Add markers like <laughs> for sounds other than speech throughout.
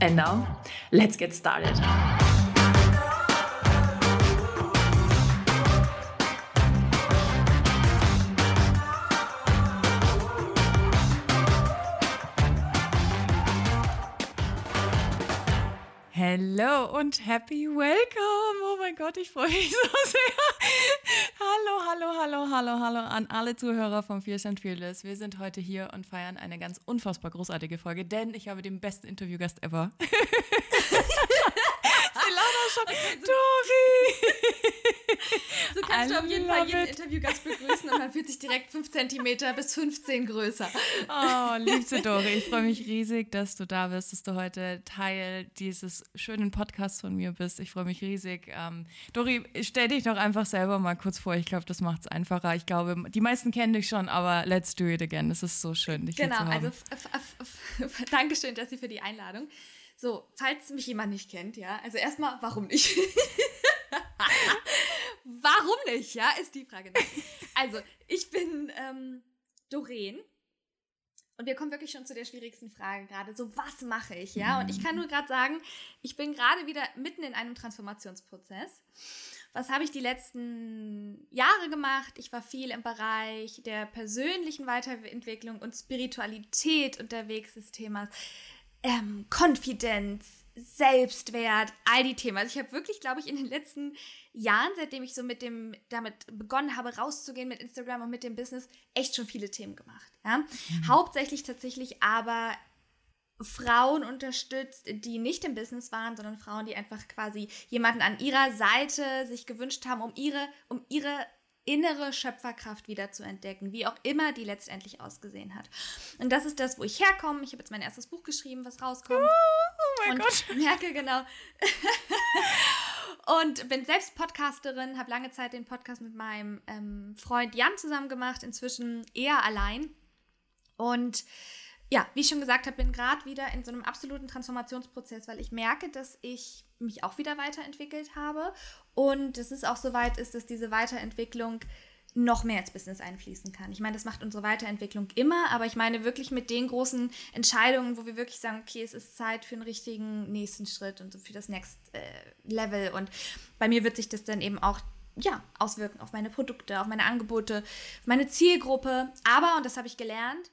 And now, let's get started. Hello und happy welcome. Mein Gott, ich freue mich <laughs> so sehr. Hallo, hallo, hallo, hallo, hallo an alle Zuhörer von Fierce and Fearless. Wir sind heute hier und feiern eine ganz unfassbar großartige Folge, denn ich habe den besten Interviewgast ever. <laughs> Silana schon. Dori! <laughs> So kannst I du auf jeden Fall jeden. Interviewgast begrüßen und man fühlt sich direkt 5 cm bis 15 größer. Oh, liebste <laughs> Dori, ich freue mich riesig, dass du da bist, dass du heute Teil dieses schönen Podcasts von mir bist. Ich freue mich riesig. Ähm, Dori, stell dich doch einfach selber mal kurz vor. Ich glaube, das macht es einfacher. Ich glaube, die meisten kennen dich schon, aber let's do it again. Es ist so schön, dich genau, hier zu haben. Genau, also <laughs> Dankeschön, Jessie, für die Einladung. So, falls mich jemand nicht kennt, ja, also erstmal, warum nicht? <laughs> warum nicht, ja, ist die Frage. Also, ich bin ähm, Doreen und wir kommen wirklich schon zu der schwierigsten Frage gerade. So, was mache ich? Ja, und ich kann nur gerade sagen, ich bin gerade wieder mitten in einem Transformationsprozess. Was habe ich die letzten Jahre gemacht? Ich war viel im Bereich der persönlichen Weiterentwicklung und Spiritualität unterwegs des Themas ähm, Konfidenz, Selbstwert, all die Themen. Also ich habe wirklich, glaube ich, in den letzten Jahren, seitdem ich so mit dem, damit begonnen habe, rauszugehen mit Instagram und mit dem Business, echt schon viele Themen gemacht. Ja? Mhm. Hauptsächlich tatsächlich aber Frauen unterstützt, die nicht im Business waren, sondern Frauen, die einfach quasi jemanden an ihrer Seite sich gewünscht haben, um ihre, um ihre innere Schöpferkraft wieder zu entdecken, wie auch immer die letztendlich ausgesehen hat. Und das ist das, wo ich herkomme. Ich habe jetzt mein erstes Buch geschrieben, was rauskommt. Oh, oh mein und Gott. <laughs> merke genau. <laughs> und bin selbst Podcasterin, habe lange Zeit den Podcast mit meinem ähm, Freund Jan zusammen gemacht, inzwischen eher allein. Und ja, wie ich schon gesagt habe, bin gerade wieder in so einem absoluten Transformationsprozess, weil ich merke, dass ich mich auch wieder weiterentwickelt habe und dass es auch so weit ist, dass diese Weiterentwicklung noch mehr ins Business einfließen kann. Ich meine, das macht unsere Weiterentwicklung immer, aber ich meine wirklich mit den großen Entscheidungen, wo wir wirklich sagen, okay, es ist Zeit für einen richtigen nächsten Schritt und für das Next äh, Level. Und bei mir wird sich das dann eben auch ja, auswirken auf meine Produkte, auf meine Angebote, auf meine Zielgruppe. Aber, und das habe ich gelernt,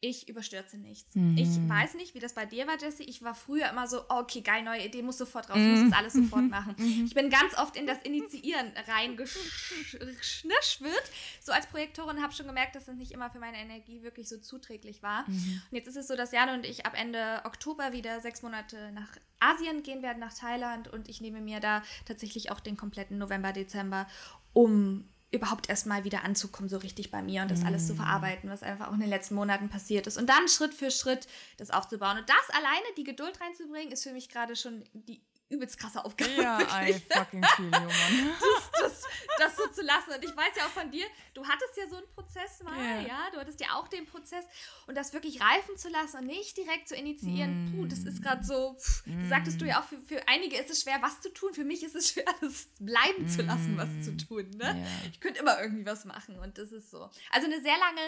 ich überstürze nichts. Mhm. Ich weiß nicht, wie das bei dir war, Jesse. Ich war früher immer so, oh, okay, geil, neue Idee, muss sofort raus, mhm. muss das alles sofort mhm. machen. Mhm. Ich bin ganz oft in das Initiieren reingeschnischwirrt. So als Projektorin habe schon gemerkt, dass das nicht immer für meine Energie wirklich so zuträglich war. Mhm. Und jetzt ist es so, dass Jan und ich ab Ende Oktober wieder sechs Monate nach Asien gehen werden, nach Thailand. Und ich nehme mir da tatsächlich auch den kompletten November, Dezember, um überhaupt erstmal wieder anzukommen, so richtig bei mir und das alles zu mm. verarbeiten, was einfach auch in den letzten Monaten passiert ist. Und dann Schritt für Schritt das aufzubauen. Und das alleine, die Geduld reinzubringen, ist für mich gerade schon die übelst krasse Aufgabe. Ja, I fucking feel you, man. <laughs> Das, das, das, so zu lassen. Und ich weiß ja auch von dir, du hattest ja so einen Prozess mal, yeah. ja, du hattest ja auch den Prozess und das wirklich reifen zu lassen und nicht direkt zu initiieren. Mm. Puh, das ist gerade so, pff, mm. sagtest du ja auch, für, für einige ist es schwer, was zu tun. Für mich ist es <laughs> schwer, das bleiben mm. zu lassen, was zu mm. tun. Ne? Yeah. Ich könnte immer irgendwie was machen und das ist so. Also eine sehr lange,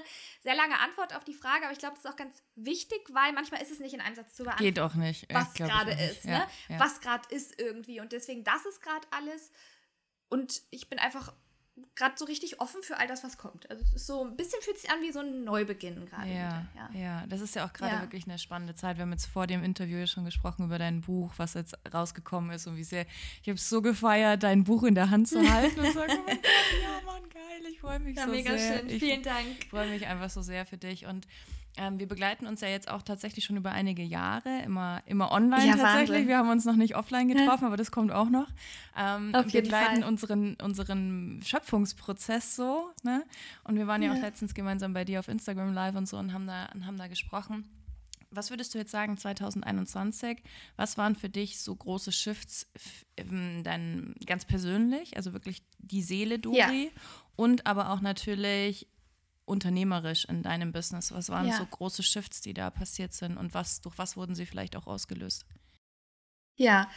sehr lange Antwort auf die Frage, aber ich glaube, das ist auch ganz wichtig, weil manchmal ist es nicht in einem Satz zu beantworten. Geht auch nicht. Was gerade ist, ne? Ja, ja. Was gerade ist irgendwie. Und deswegen, das ist gerade alles. Und ich bin einfach gerade so richtig offen für all das, was kommt. Also es ist so ein bisschen fühlt sich an wie so ein Neubeginn gerade. Ja, ja, ja, das ist ja auch gerade ja. wirklich eine spannende Zeit. Wir haben jetzt vor dem Interview ja schon gesprochen über dein Buch, was jetzt rausgekommen ist und wie sehr. Ich habe es so gefeiert, dein Buch in der Hand zu halten und sagen, <laughs> ja, Mann, geil, ich freue mich ja, so mega sehr. Schön. Vielen Dank. Ich freue mich einfach so sehr für dich und ähm, wir begleiten uns ja jetzt auch tatsächlich schon über einige Jahre, immer, immer online ja, tatsächlich. Wahnsinn. Wir haben uns noch nicht offline <laughs> getroffen, aber das kommt auch noch. Ähm, Auf wir begleiten unseren, unseren Schöpfungsprozess so. Ne? Und wir waren ja, ja, auch letztens gemeinsam bei dir auf Instagram live und so und haben da, und haben da gesprochen. Was würdest du jetzt sagen, 2021? Was waren für dich so große Shifts dann ganz persönlich, also wirklich die Seele Dori ja. und aber auch natürlich unternehmerisch in deinem Business? Was waren ja. so große Shifts, die da passiert sind und was, durch was wurden sie vielleicht auch ausgelöst? Ja,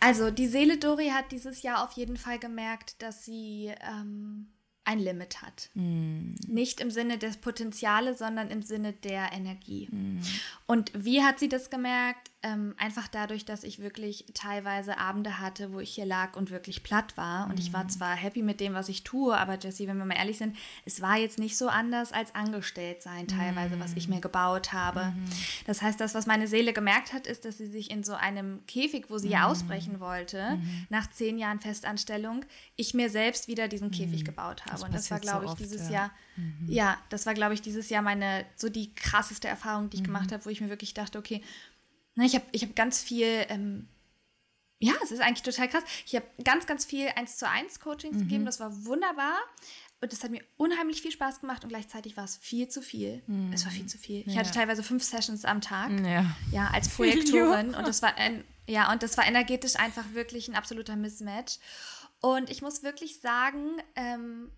also die Seele Dori hat dieses Jahr auf jeden Fall gemerkt, dass sie ähm, ein Limit hat. Mm. Nicht im Sinne des Potenziales, sondern im Sinne der Energie. Mm. Und wie hat sie das gemerkt? Ähm, einfach dadurch, dass ich wirklich teilweise Abende hatte, wo ich hier lag und wirklich platt war. Und mm. ich war mhm. zwar happy mit dem, was ich tue, aber Jessie, wenn wir mal ehrlich sind, es war jetzt nicht so anders als angestellt sein, teilweise, was ich mir gebaut habe. -hmm. Das heißt, das, was meine Seele gemerkt hat, ist, dass sie sich in so einem Käfig, wo sie ja ausbrechen wollte, nach zehn Jahren Festanstellung, ich mir selbst wieder diesen Käfig gebaut habe. Das und das war, glaube ich, so dieses ja. Jahr, mhm. ja, das war, glaube ich, dieses Jahr meine, so die krasseste Erfahrung, die ich mhm. gemacht habe, wo ich mir wirklich dachte, okay, na, ich habe ich hab ganz viel, ähm, ja, es ist eigentlich total krass. Ich habe ganz, ganz viel eins zu eins Coachings mhm. gegeben, das war wunderbar. Und das hat mir unheimlich viel Spaß gemacht und gleichzeitig war es viel zu viel. Mhm. Es war viel zu viel. Ich ja. hatte teilweise fünf Sessions am Tag. Ja, ja als <laughs> Projektorin. und das war ein, ja, und das war energetisch einfach wirklich ein absoluter Mismatch. Und ich muss wirklich sagen, ähm,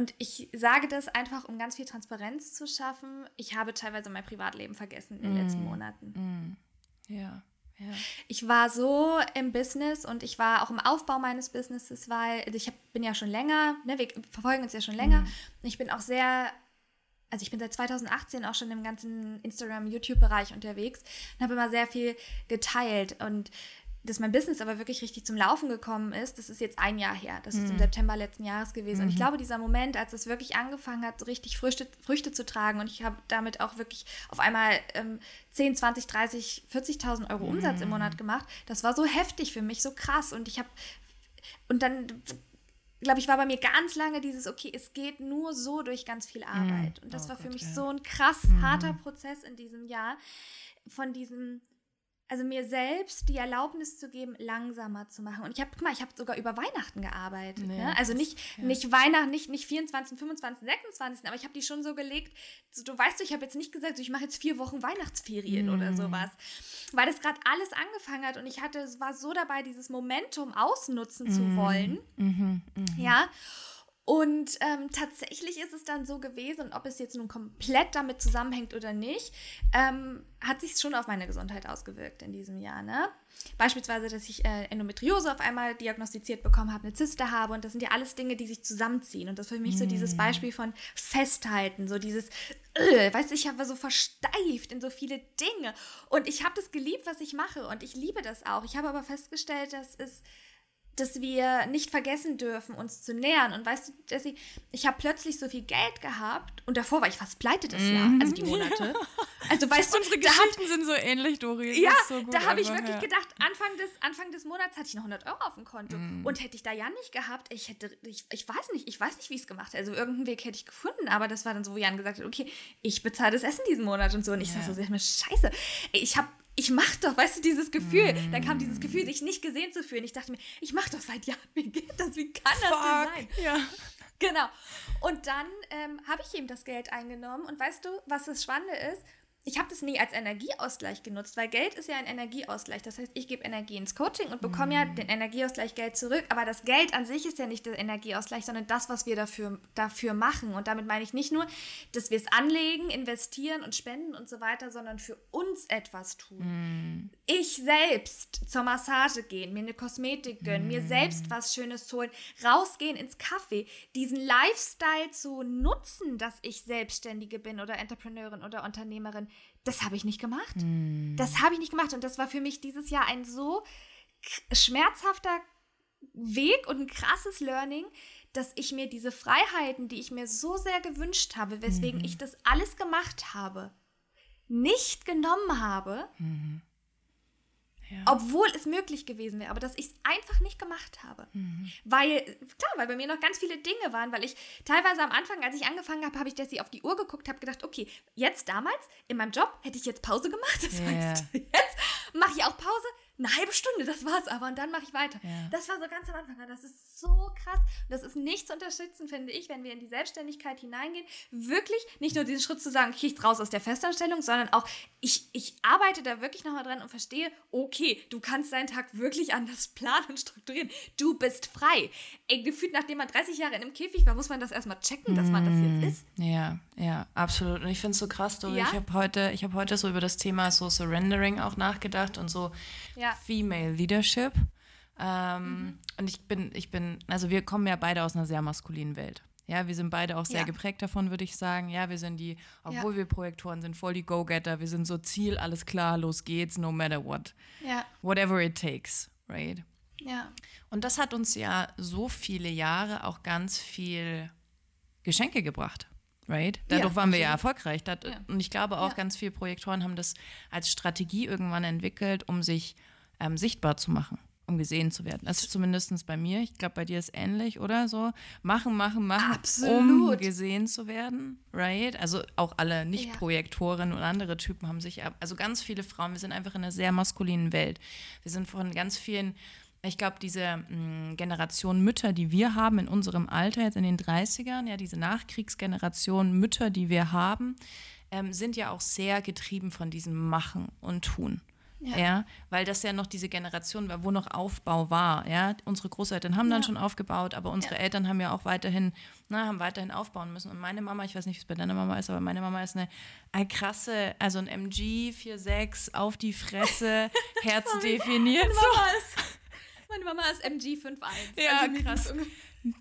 und ich sage das einfach, um ganz viel Transparenz zu schaffen. Ich habe teilweise mein Privatleben vergessen in den mm. letzten Monaten. Mm. Ja. Ja. Ich war so im Business und ich war auch im Aufbau meines Businesses, weil also ich hab, bin ja schon länger, ne, wir verfolgen uns ja schon länger. Mm. Ich bin auch sehr, also ich bin seit 2018 auch schon im ganzen Instagram, YouTube-Bereich unterwegs und habe immer sehr viel geteilt und dass mein Business aber wirklich richtig zum Laufen gekommen ist, das ist jetzt ein Jahr her. Das ist im mhm. September letzten Jahres gewesen. Mhm. Und ich mhm. glaube, dieser Moment, als es wirklich angefangen hat, so richtig Früchte, Früchte zu tragen und ich habe damit auch wirklich auf einmal ähm, 10, 20, 30, 40.000 Euro Umsatz mhm. im Monat gemacht, das war so heftig für mich, so krass. Und ich habe, und dann glaube ich, war bei mir ganz lange dieses, okay, es geht nur so durch ganz viel Arbeit. Und das oh war für Gott, mich ja. so ein krass harter Prozess in diesem Jahr von diesem also mir selbst die Erlaubnis zu geben, langsamer zu machen. Und ich habe, guck mal, ich habe sogar über Weihnachten gearbeitet. Nee, ne? Also nicht, ja. nicht Weihnachten, nicht, nicht 24, 25, 26, aber ich habe die schon so gelegt. So, du weißt, ich habe jetzt nicht gesagt, so, ich mache jetzt vier Wochen Weihnachtsferien mm. oder sowas. Weil das gerade alles angefangen hat und ich hatte, es war so dabei, dieses Momentum ausnutzen mm. zu wollen. Mm -hmm, -hmm. Ja. Und ähm, tatsächlich ist es dann so gewesen, und ob es jetzt nun komplett damit zusammenhängt oder nicht, ähm, hat sich schon auf meine Gesundheit ausgewirkt in diesem Jahr. Ne? Beispielsweise, dass ich äh, Endometriose auf einmal diagnostiziert bekommen habe, eine Zyste habe. Und das sind ja alles Dinge, die sich zusammenziehen. Und das ist für mich mm. so dieses mm. Beispiel von Festhalten, so dieses, äh, weißt du, ich habe so versteift in so viele Dinge. Und ich habe das geliebt, was ich mache. Und ich liebe das auch. Ich habe aber festgestellt, dass es dass wir nicht vergessen dürfen, uns zu nähern. Und weißt du, Jessie, ich habe plötzlich so viel Geld gehabt und davor war ich fast pleite das Jahr, mhm. also die Monate. Also <laughs> weißt du, unsere Geschichten hat, sind so ähnlich, Dori. Ja, so da habe ich wirklich ja. gedacht, Anfang des, Anfang des Monats hatte ich noch 100 Euro auf dem Konto. Mm. Und hätte ich da ja nicht gehabt, ich hätte, ich, ich weiß nicht, ich weiß nicht, wie ich es gemacht hätte. Also irgendeinen Weg hätte ich gefunden, aber das war dann so, wo Jan gesagt hat, okay, ich bezahle das Essen diesen Monat und so. Und ich ja. sage so, scheiße, ich habe ich mach doch, weißt du, dieses Gefühl. Mm. Dann kam dieses Gefühl, sich nicht gesehen zu fühlen. Ich dachte mir, ich mach doch seit Jahren, <laughs> wie geht das? Wie kann Fuck. das denn sein? Ja. Genau. Und dann ähm, habe ich eben das Geld eingenommen. Und weißt du, was das Spannende ist? Ich habe das nie als Energieausgleich genutzt, weil Geld ist ja ein Energieausgleich. Das heißt, ich gebe Energie ins Coaching und bekomme mm. ja den Energieausgleich Geld zurück. Aber das Geld an sich ist ja nicht der Energieausgleich, sondern das, was wir dafür, dafür machen. Und damit meine ich nicht nur, dass wir es anlegen, investieren und spenden und so weiter, sondern für uns etwas tun. Mm. Ich selbst zur Massage gehen, mir eine Kosmetik gönnen, mm. mir selbst was Schönes holen, rausgehen ins Café, diesen Lifestyle zu nutzen, dass ich Selbstständige bin oder Entrepreneurin oder Unternehmerin das habe ich nicht gemacht. Mm. Das habe ich nicht gemacht. Und das war für mich dieses Jahr ein so schmerzhafter Weg und ein krasses Learning, dass ich mir diese Freiheiten, die ich mir so sehr gewünscht habe, weswegen mhm. ich das alles gemacht habe, nicht genommen habe. Mhm. Ja. Obwohl es möglich gewesen wäre, aber dass ich es einfach nicht gemacht habe. Mhm. Weil, klar, weil bei mir noch ganz viele Dinge waren, weil ich teilweise am Anfang, als ich angefangen habe, habe ich Jessie auf die Uhr geguckt, habe gedacht, okay, jetzt damals in meinem Job hätte ich jetzt Pause gemacht. <laughs> Das yeah. heißt, jetzt mache ich auch Pause. Eine halbe Stunde, das war's aber und dann mache ich weiter. Ja. Das war so ganz am Anfang. Das ist so krass. Und das ist nicht zu unterschätzen, finde ich, wenn wir in die Selbstständigkeit hineingehen. Wirklich nicht nur diesen Schritt zu sagen, ich gehe raus aus der Festanstellung, sondern auch, ich, ich arbeite da wirklich nochmal dran und verstehe, okay, du kannst deinen Tag wirklich anders <laughs> planen und strukturieren. Du bist frei. Ey, gefühlt, nachdem man 30 Jahre in einem Käfig war, muss man das erstmal checken, dass man das Mm. jetzt ist. Ja, ja, absolut. Und ich finde es so krass, Dori. Ja? Ich habe heute, ich hab heute so über das Thema so Surrendering auch nachgedacht und so Ja. Female Leadership. Ähm, Mhm. Und ich bin, ich bin, also wir kommen ja beide aus einer sehr maskulinen Welt. Ja, wir sind beide auch sehr Ja. geprägt davon, würde ich sagen. Ja, wir sind die, obwohl wir Projektoren sind, voll die Go-Getter. Wir sind so Ziel, alles klar, los geht's, no matter what. Ja, Whatever it takes, right? ja. Und das hat uns ja so viele Jahre auch ganz viel Geschenke gebracht. Right? Dadurch Ja, waren wir ja erfolgreich. Ja. Und ich glaube auch, Ja. ganz viele Projektoren haben das als Strategie irgendwann entwickelt, um sich ähm, sichtbar zu machen, um gesehen zu werden. Das ist zumindest bei mir. Ich glaube, bei dir ist ähnlich, oder so? Machen, machen, machen, um Absolut. gesehen zu werden. Right? Also auch alle Nicht-Projektoren und andere Typen haben sich, also ganz viele Frauen, wir sind einfach in einer sehr maskulinen Welt. Wir sind von ganz vielen ich glaube, diese mh, Generation Mütter, die wir haben in unserem Alter, jetzt in den 30ern, ja, diese Nachkriegsgeneration Mütter, die wir haben, ähm, sind ja auch sehr getrieben von diesem Machen und Tun. Ja. weil das ja noch diese Generation war, wo noch Aufbau war. Ja, unsere Großeltern haben dann Ja. schon aufgebaut, aber unsere Ja. Eltern haben ja auch weiterhin, na, haben weiterhin aufbauen müssen. Und meine Mama, ich weiß nicht, wie es bei deiner Mama ist, aber meine Mama ist eine, eine krasse, also ein MG 46 auf die Fresse, <laughs> herzdefiniert. Mama ist, meine Mama ist MG 51. Ja, mir krass.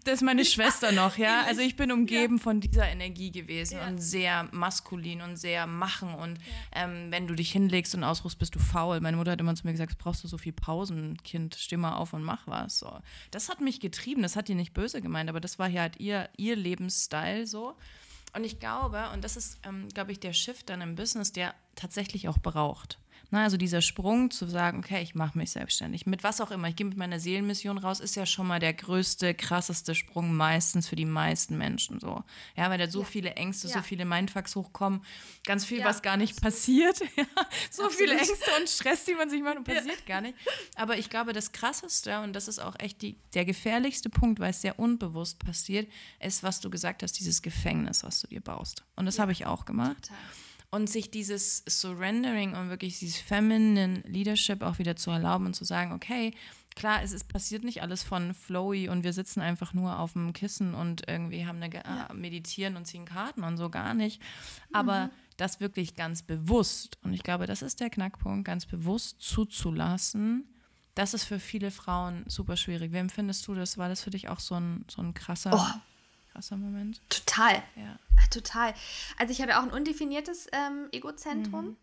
Das ist meine <laughs> Schwester noch, ja. Also ich bin umgeben von dieser Energie gewesen Ja. und sehr maskulin und sehr machen. Und ähm, wenn du dich hinlegst und ausruhst, bist du faul. Meine Mutter hat immer zu mir gesagt, brauchst du so viel Pausen, Kind, steh mal auf und mach was. So. Das hat mich getrieben, das hat die nicht böse gemeint, aber das war hier halt ihr, ihr Lebensstil so. Und ich glaube, und das ist, ähm, glaube ich, der Shift dann im Business, der tatsächlich auch braucht. Na, also dieser Sprung zu sagen, okay, ich mache mich selbstständig. Mit was auch immer, ich gehe mit meiner Seelenmission raus, ist ja schon mal der größte, krasseste Sprung meistens für die meisten Menschen so. Ja, weil da so Ja. viele Ängste, so Ja. viele Mindfucks hochkommen, ganz viel, Ja, was gar nicht passiert. <laughs> So viele. Ängste und Stress, die man sich macht und passiert gar nicht. Aber ich glaube, das Krasseste, und das ist auch echt die, der gefährlichste Punkt, weil es sehr unbewusst passiert, ist, was du gesagt hast, dieses Gefängnis, was du dir baust. Und das habe ich auch gemacht. Total. Und sich dieses Surrendering und wirklich dieses Feminine Leadership auch wieder zu erlauben und zu sagen, okay, klar, es ist passiert nicht alles von flowy und wir sitzen einfach nur auf dem Kissen und irgendwie haben eine Ge- äh, meditieren und ziehen Karten und so gar nicht. Aber das wirklich ganz bewusst, und ich glaube, das ist der Knackpunkt, ganz bewusst zuzulassen, das ist für viele Frauen super schwierig. Wie empfindest du das? War das für dich auch so ein, so ein krasser, Oh. Krasser Moment? Total. Ja. Ah, Total. Also ich habe ja auch ein undefiniertes ähm, Egozentrum. Mhm.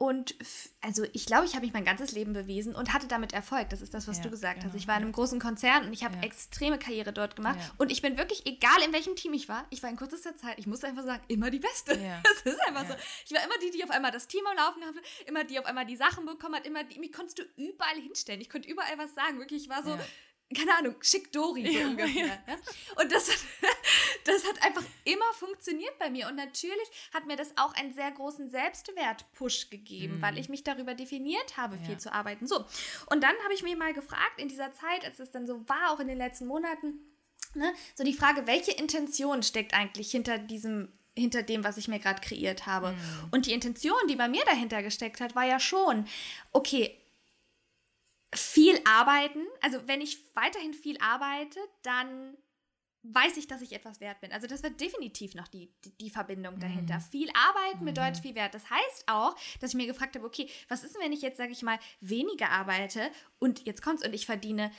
Und also ich glaube, ich habe mich mein ganzes Leben bewiesen und hatte damit Erfolg. Das ist das, was Ja, du gesagt genau, hast. Ich war in einem großen Konzern und ich habe Ja. extreme Karriere dort gemacht. Ja. Und ich bin wirklich, egal in welchem Team ich war, ich war in kürzester Zeit, ich muss einfach sagen, immer die Beste. Ja. <laughs> Das ist einfach Ja. so. Ich war immer die, die auf einmal das Team am Laufen hatte, immer die auf einmal die Sachen bekommen hat, immer die, mich konntest du überall hinstellen. Ich konnte überall was sagen. Wirklich, ich war so, Ja. Keine Ahnung, schick Dori so Ja, ungefähr. ja. Ja? Und das hat, <laughs> das hat einfach immer funktioniert bei mir. Und natürlich hat mir das auch einen sehr großen Selbstwert-Push gegeben, weil ich mich darüber definiert habe, viel Mhm. Zu arbeiten. So. Und dann habe ich mir mal gefragt, in dieser Zeit, als es dann so war, auch in den letzten Monaten, ne, so die Frage, welche Intention steckt eigentlich hinter diesem hinter dem, was ich mir gerade kreiert habe. Mhm. Und die Intention, die bei mir dahinter gesteckt hat, war ja schon, okay, viel arbeiten. Also wenn ich weiterhin viel arbeite, dann weiß ich, dass ich etwas wert bin. Also das wird definitiv noch die, die, die Verbindung dahinter. Viel arbeiten bedeutet viel Wert. Das heißt auch, dass ich mir gefragt habe, okay, was ist denn, wenn ich jetzt, sage ich mal, weniger arbeite und jetzt kommt's und ich verdiene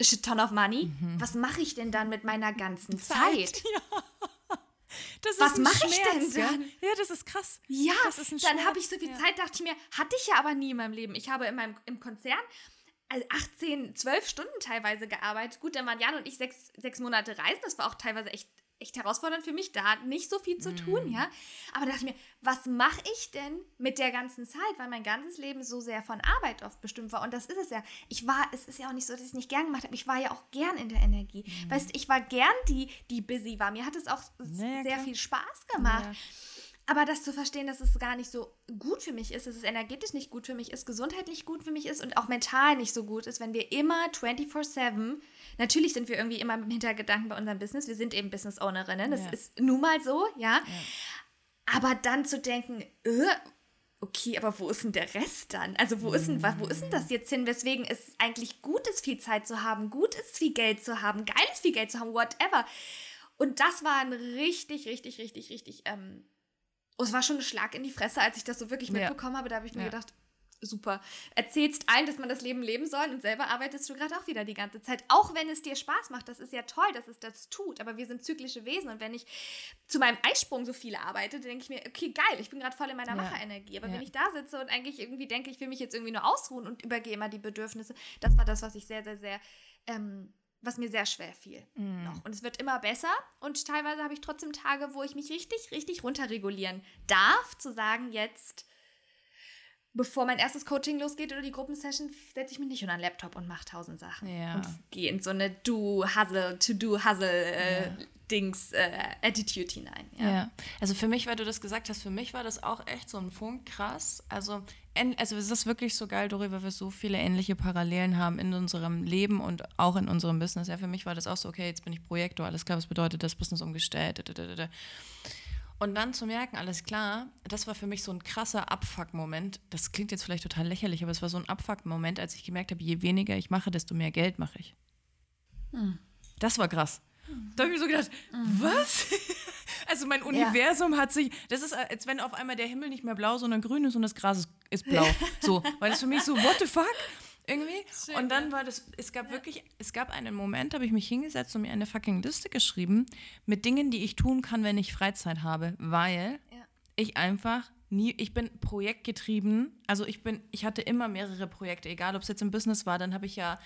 a shit ton of money. Was mache ich denn dann mit meiner ganzen Zeit? <laughs> Ja. Das Was ist ein mach ich denn ja? dann? Ja, das ist krass. Ja, Das ist ein dann habe ich so viel ja. Zeit, dachte ich mir, hatte ich ja aber nie in meinem Leben. Ich habe in meinem, im Konzern also 18, 12 Stunden teilweise gearbeitet. Gut, dann waren Jan und ich sechs, sechs Monate reisen. Das war auch teilweise echt, echt herausfordernd für mich. Da hat nicht so viel zu Mhm. tun, ja. Aber da dachte ich mir, was mache ich denn mit der ganzen Zeit? Weil mein ganzes Leben so sehr von Arbeit oft bestimmt war. Und das ist es ja. Ich war, es ist ja auch nicht so, dass ich es nicht gern gemacht habe. Ich war ja auch gern in der Energie. Weißt du, ich war gern die, die busy war. Mir hat es auch Mhm. Ja, ja, sehr klar. viel Spaß gemacht. Ja. Aber das zu verstehen, dass es gar nicht so gut für mich ist, dass es energetisch nicht gut für mich ist, gesundheitlich gut für mich ist und auch mental nicht so gut ist, wenn wir immer 24-7, natürlich sind wir irgendwie immer dem Hintergedanken bei unserem Business, wir sind eben Business Ownerinnen, das ja. ist nun mal so, ja. ja. Aber dann zu denken, äh, okay, aber wo ist denn der Rest dann? Also wo ist denn, wo ist denn das jetzt hin? Weswegen es eigentlich gut ist, viel Zeit zu haben, gut ist, viel Geld zu haben, geil ist, viel Geld zu haben, whatever. Und das war ein richtig, richtig, richtig, richtig ähm, Oh, es war schon ein Schlag in die Fresse, als ich das so wirklich mitbekommen ja. habe. Da habe ich mir ja. gedacht, super. Erzählst allen, dass man das Leben leben soll und selber arbeitest du gerade auch wieder die ganze Zeit. Auch wenn es dir Spaß macht, das ist ja toll, dass es das tut, aber wir sind zyklische Wesen und wenn ich zu meinem Eisprung so viel arbeite, denke ich mir, okay, geil, ich bin gerade voll in meiner ja. Macherenergie. Aber ja. wenn ich da sitze und eigentlich irgendwie denke, ich will mich jetzt irgendwie nur ausruhen und übergehe immer die Bedürfnisse, das war das, was ich sehr, sehr, sehr ähm, was mir sehr schwer fiel mm. noch. Und es wird immer besser und teilweise habe ich trotzdem Tage, wo ich mich richtig, richtig runterregulieren darf, zu sagen, jetzt, bevor mein erstes Coaching losgeht oder die Gruppensession, setze ich mich nicht unter den Laptop und mache tausend Sachen. Ja. Und gehe in so eine Do-Hustle, To-Do-Hustle äh, ja. Dings äh, Attitude hinein. Ja. ja. also für mich, weil du das gesagt hast, für mich war das auch echt so ein Punkt krass. Also, also es ist wirklich so geil, Dori, weil wir so viele ähnliche Parallelen haben in unserem Leben und auch in unserem Business. Ja, für mich war das auch so, okay, jetzt bin ich Projektor, alles klar, was bedeutet das Business umgestellt. Und dann zu merken, alles klar, das war für mich so ein krasser Abfuck-Moment. Das klingt jetzt vielleicht total lächerlich, aber es war so ein Abfuck-Moment, als ich gemerkt habe, je weniger ich mache, desto mehr Geld mache ich. Hm. Das war krass. Da habe ich mir so gedacht, mhm. was? <laughs> also mein Universum ja. hat sich, das ist, als wenn auf einmal der Himmel nicht mehr blau, sondern grün ist und das Gras ist, blau. so, weil das für mich so, what the fuck? Irgendwie. Schön, und dann war das, es gab ja. wirklich, es gab einen Moment, da habe ich mich hingesetzt und mir eine fucking Liste geschrieben mit Dingen, die ich tun kann, wenn ich Freizeit habe, weil ja. ich einfach nie, ich bin projektgetrieben, also ich bin, ich hatte immer mehrere Projekte, egal ob es jetzt im Business war, dann habe ich ja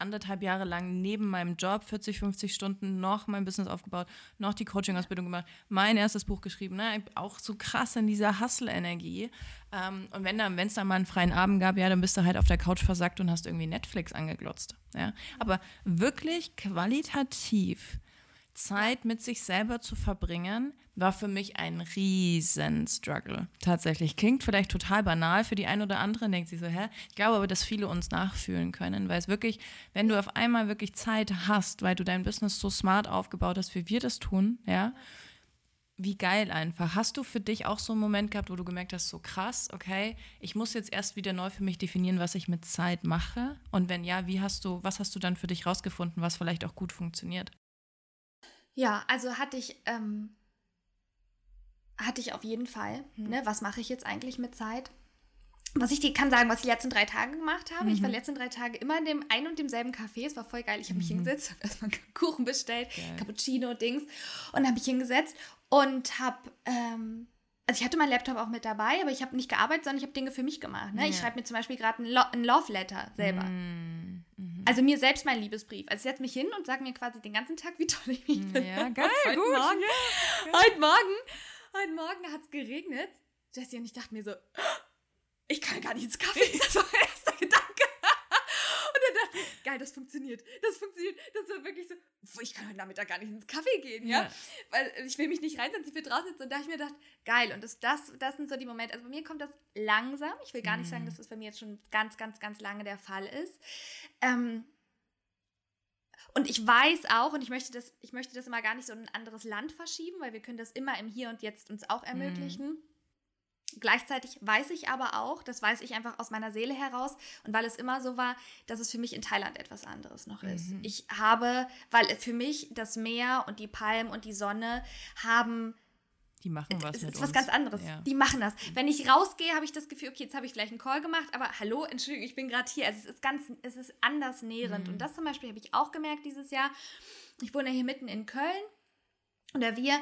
anderthalb Jahre lang neben meinem Job 40, 50 Stunden noch mein Business aufgebaut, noch die Coaching-Ausbildung gemacht, mein erstes Buch geschrieben, ne? auch so krass in dieser Hustle-Energie. Ähm, und wenn dann, es dann mal einen freien Abend gab, ja, dann bist du halt auf der Couch versackt und hast irgendwie Netflix angeglotzt. Ja? Aber wirklich qualitativ Zeit mit sich selber zu verbringen, war für mich ein riesen Struggle. Tatsächlich. Klingt vielleicht total banal für die einen oder anderen, denkt sich so, hä? Ich glaube aber, dass viele uns nachfühlen können, weil es wirklich, wenn du auf einmal wirklich Zeit hast, weil du dein Business so smart aufgebaut hast, wie wir das tun, ja, wie geil einfach. Hast du für dich auch so einen Moment gehabt, wo du gemerkt hast, so krass, okay, ich muss jetzt erst wieder neu für mich definieren, was ich mit Zeit mache? Und wenn ja, wie hast du, was hast du dann für dich rausgefunden, was vielleicht auch gut funktioniert? Ja, also hatte ich, ähm, hatte ich auf jeden Fall. Hm. Ne? Was mache ich jetzt eigentlich mit Zeit? Was ich dir kann sagen, was ich die letzten drei Tage gemacht habe. Mhm. Ich war die letzten drei Tage immer in dem ein und demselben Café. Es war voll geil. Ich habe mich mhm. hingesetzt, habe erstmal Kuchen bestellt, geil. Cappuccino, Dings. Und habe mich hingesetzt und habe ähm, also ich hatte meinen Laptop auch mit dabei, aber ich habe nicht gearbeitet, sondern ich habe Dinge für mich gemacht. Ne? Ja. Ich schreibe mir zum Beispiel gerade ein, Lo ein Love Letter selber. Mhm. Also mir selbst mein Liebesbrief. Also ich setze mich hin und sage mir quasi den ganzen Tag, wie toll ich mich bin. Ja, geil, heute gut. Morgen, ja. Heute Morgen, heute Morgen hat es geregnet. Jesse und ich dachten mir so, ich kann gar nicht ins Kaffee. <laughs> Das war mein erster Gedanke. Und dann dachte ich, geil, das funktioniert. Das funktioniert. Das war wirklich so, ich kann heute Nachmittag gar nicht ins Kaffee gehen, ja. ja. Weil ich will mich nicht reinsetzen, ich will draußen sitzen. Und da habe ich mir gedacht, geil. Und das, das, das sind so die Momente. Also bei mir kommt das langsam. Ich will gar nicht sagen, mhm. dass das bei mir jetzt schon ganz, ganz, ganz lange der Fall ist. Ähm, und ich weiß auch, und ich möchte, das, ich möchte das immer gar nicht so in ein anderes Land verschieben, weil wir können das immer im Hier und Jetzt uns auch ermöglichen. Mhm. Gleichzeitig weiß ich aber auch, das weiß ich einfach aus meiner Seele heraus und weil es immer so war, dass es für mich in Thailand etwas anderes noch ist. Mhm. Ich habe, weil für mich das Meer und die Palmen und die Sonne haben die machen was. Es ist was uns. ganz anderes. Ja. Die machen das. Wenn ich rausgehe, habe ich das Gefühl, okay, jetzt habe ich vielleicht einen Call gemacht, aber hallo, Entschuldigung, ich bin gerade hier. Also es ist ganz, es ist anders nährend. Mhm. Und das zum Beispiel habe ich auch gemerkt dieses Jahr. Ich wohne hier mitten in Köln oder wir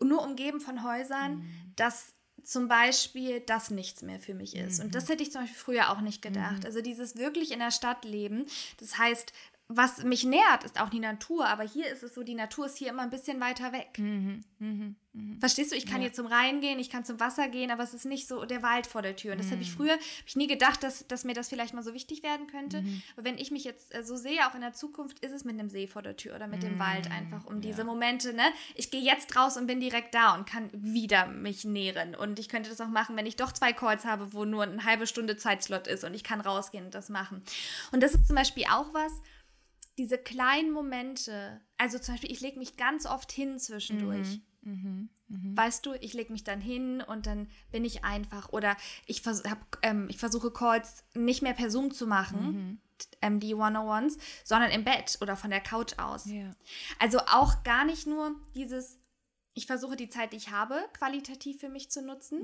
nur umgeben von Häusern, mhm. dass zum Beispiel das nichts mehr für mich ist. Mhm. Und das hätte ich zum Beispiel früher auch nicht gedacht. Mhm. Also dieses wirklich in der Stadt leben, das heißt was mich nährt, ist auch die Natur, aber hier ist es so, die Natur ist hier immer ein bisschen weiter weg. Mhm, mhm, mhm. Verstehst du? Ich kann Ja. hier zum Rhein gehen, ich kann zum Wasser gehen, aber es ist nicht so der Wald vor der Tür. Und das habe ich Mhm. früher, habe ich nie gedacht, dass, dass mir das vielleicht mal so wichtig werden könnte. Mhm. Aber wenn ich mich jetzt äh, so sehe, auch in der Zukunft, ist es mit einem See vor der Tür oder mit dem Wald einfach, um diese Mhm. ja. Momente, ne? Ich gehe jetzt raus und bin direkt da und kann wieder mich nähren. Und ich könnte das auch machen, wenn ich doch zwei Calls habe, wo nur eine halbe Stunde Zeitslot ist und ich kann rausgehen und das machen. Und das ist zum Beispiel auch was, diese kleinen Momente, also zum Beispiel, ich lege mich ganz oft hin zwischendurch. Mhm. Weißt du, ich lege mich dann hin und dann bin ich einfach. Oder ich, vers hab, ähm, ich versuche Calls nicht mehr per Zoom zu machen, ähm, die One-on-Ones, sondern im Bett oder von der Couch aus. Ja. Also auch gar nicht nur dieses, ich versuche die Zeit, die ich habe, qualitativ für mich zu nutzen.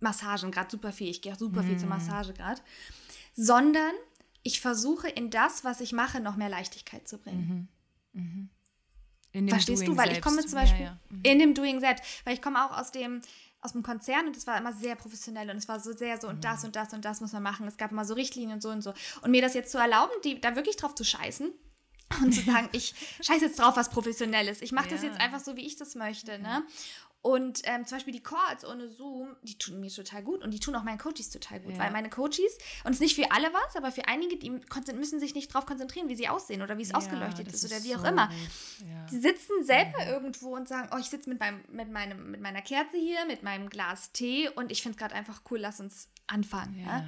Massagen, gerade super viel. Ich gehe auch super viel zur Massage gerade. Sondern ich versuche in das, was ich mache, noch mehr Leichtigkeit zu bringen. In dem Verstehst Doing du? Weil ich selbst. komme zum Ja, Beispiel ja. Mhm. in dem Doing selbst, weil ich komme auch aus dem aus dem Konzern und es war immer sehr professionell und es war so sehr so und Mhm. das und das und das muss man machen. Es gab immer so Richtlinien und so und so. Und mir das jetzt zu erlauben, die da wirklich drauf zu scheißen und zu <laughs> sagen, ich scheiße jetzt drauf, was professionell ist. Ich mache das Ja. jetzt einfach so, wie ich das möchte. Ne? Und ähm, zum Beispiel die Calls ohne Zoom, die tun mir total gut und die tun auch meinen Coaches total gut, Ja. weil meine Coaches, und es ist nicht für alle was, aber für einige, die müssen sich nicht darauf konzentrieren, wie sie aussehen oder wie es Ja, ausgeleuchtet ist oder wie auch so immer. Ja. Die sitzen selber irgendwo und sagen, oh, ich sitze mit, meinem, mit, meinem, mit meiner Kerze hier, mit meinem Glas Tee und ich finde es gerade einfach cool, lass uns anfangen. Ja.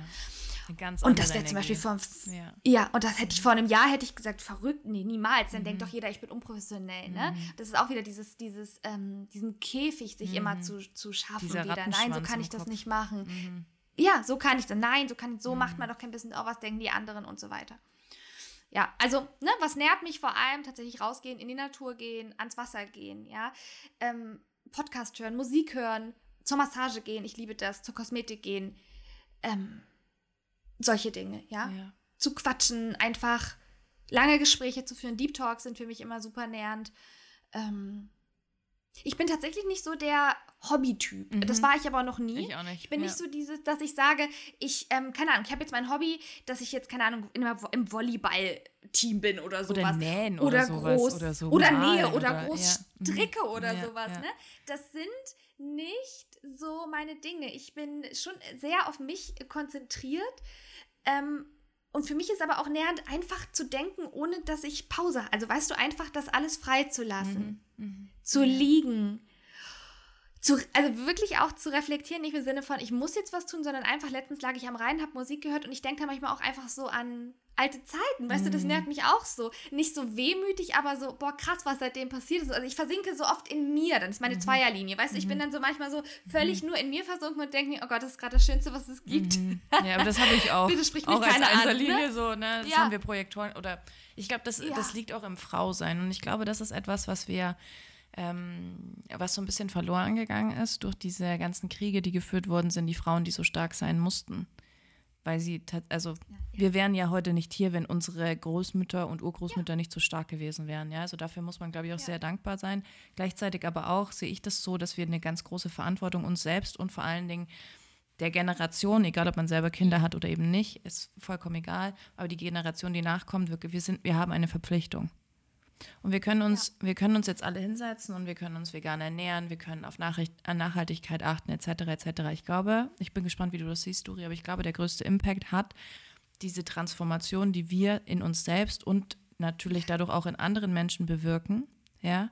Und das wäre zum Beispiel vor, Ja. ja, und das hätte ich vor einem Jahr hätte ich gesagt, verrückt, nee, niemals. Dann Mhm. denkt doch jeder, ich bin unprofessionell. Ne? Das ist auch wieder dieses, dieses, ähm, diesen Käfig, sich immer zu, zu schaffen. Mhm. Dieser Wieder. Nein, so kann ich das Kopf. Mhm. nicht machen. Ja, so kann ich das. Nein, so kann so macht man doch kein Business. Oh, was denken die anderen und so weiter. Ja, also, ne, was nährt mich vor allem? Tatsächlich rausgehen, in die Natur gehen, ans Wasser gehen, ja. Ähm, Podcast hören, Musik hören, zur Massage gehen, ich liebe das, zur Kosmetik gehen. Ähm, solche Dinge, ja Ja. zu quatschen, einfach lange Gespräche zu führen. Deep Talks sind für mich immer super nährend. Ähm, ich bin tatsächlich nicht so der Hobbytyp. Das war ich aber noch nie. Mhm. Ich auch nicht, Ich bin ja. nicht so dieses, dass ich sage, ich, ähm, keine Ahnung, ich habe jetzt mein Hobby, dass ich jetzt, keine Ahnung, im Volleyball-Team bin oder sowas. nähen oder sowas, groß, oder so Oder nähe oder, oder- groß ja. Mhm. stricke oder Ja, sowas, ne? Das sind nicht so meine Dinge. Ich bin schon sehr auf mich konzentriert. Ähm, und für mich ist aber auch nähernd, einfach zu denken, ohne dass ich Pause. Also weißt du, einfach das alles frei zu lassen. Mhm. Zu liegen. Zu, also wirklich auch zu reflektieren, nicht im Sinne von, ich muss jetzt was tun, sondern einfach, letztens lag ich am Rhein, habe Musik gehört und ich denke dann manchmal auch einfach so an alte Zeiten, weißt du, das nährt mich auch so. Nicht so wehmütig, aber so, boah, krass, was seitdem passiert ist. Also ich versinke so oft in mir, dann ist meine Zweierlinie, weißt du, ich bin dann so manchmal so völlig nur in mir versunken und denke mir, oh Gott, das ist gerade das Schönste, was es gibt. Ja, aber das habe ich <laughs> auch. Bitte sprich mich auch als keiner an, Einzellinie ne? so, ne? Das Ja. haben wir Projektoren oder ich glaube, das, Ja. das liegt auch im Frausein und ich glaube, das ist etwas, was wir ähm, was so ein bisschen verloren gegangen ist durch diese ganzen Kriege, die geführt worden sind, die Frauen, die so stark sein mussten. Weil sie, also wir wären ja heute nicht hier, wenn unsere Großmütter und Urgroßmütter nicht so stark gewesen wären. Ja, also dafür muss man, glaube ich, auch sehr dankbar sein. Gleichzeitig aber auch sehe ich das so, dass wir eine ganz große Verantwortung uns selbst und vor allen Dingen der Generation, egal ob man selber Kinder hat oder eben nicht, ist vollkommen egal. Aber die Generation, die nachkommt, wirklich, wir sind, wir haben eine Verpflichtung. Und wir können uns, wir können uns jetzt alle hinsetzen und wir können uns vegan ernähren, wir können auf Nachricht, an Nachhaltigkeit achten, etc. etc. Ich glaube, ich bin gespannt, wie du das siehst, Duri, aber ich glaube, der größte Impact hat diese Transformation, die wir in uns selbst und natürlich dadurch auch in anderen Menschen bewirken, ja,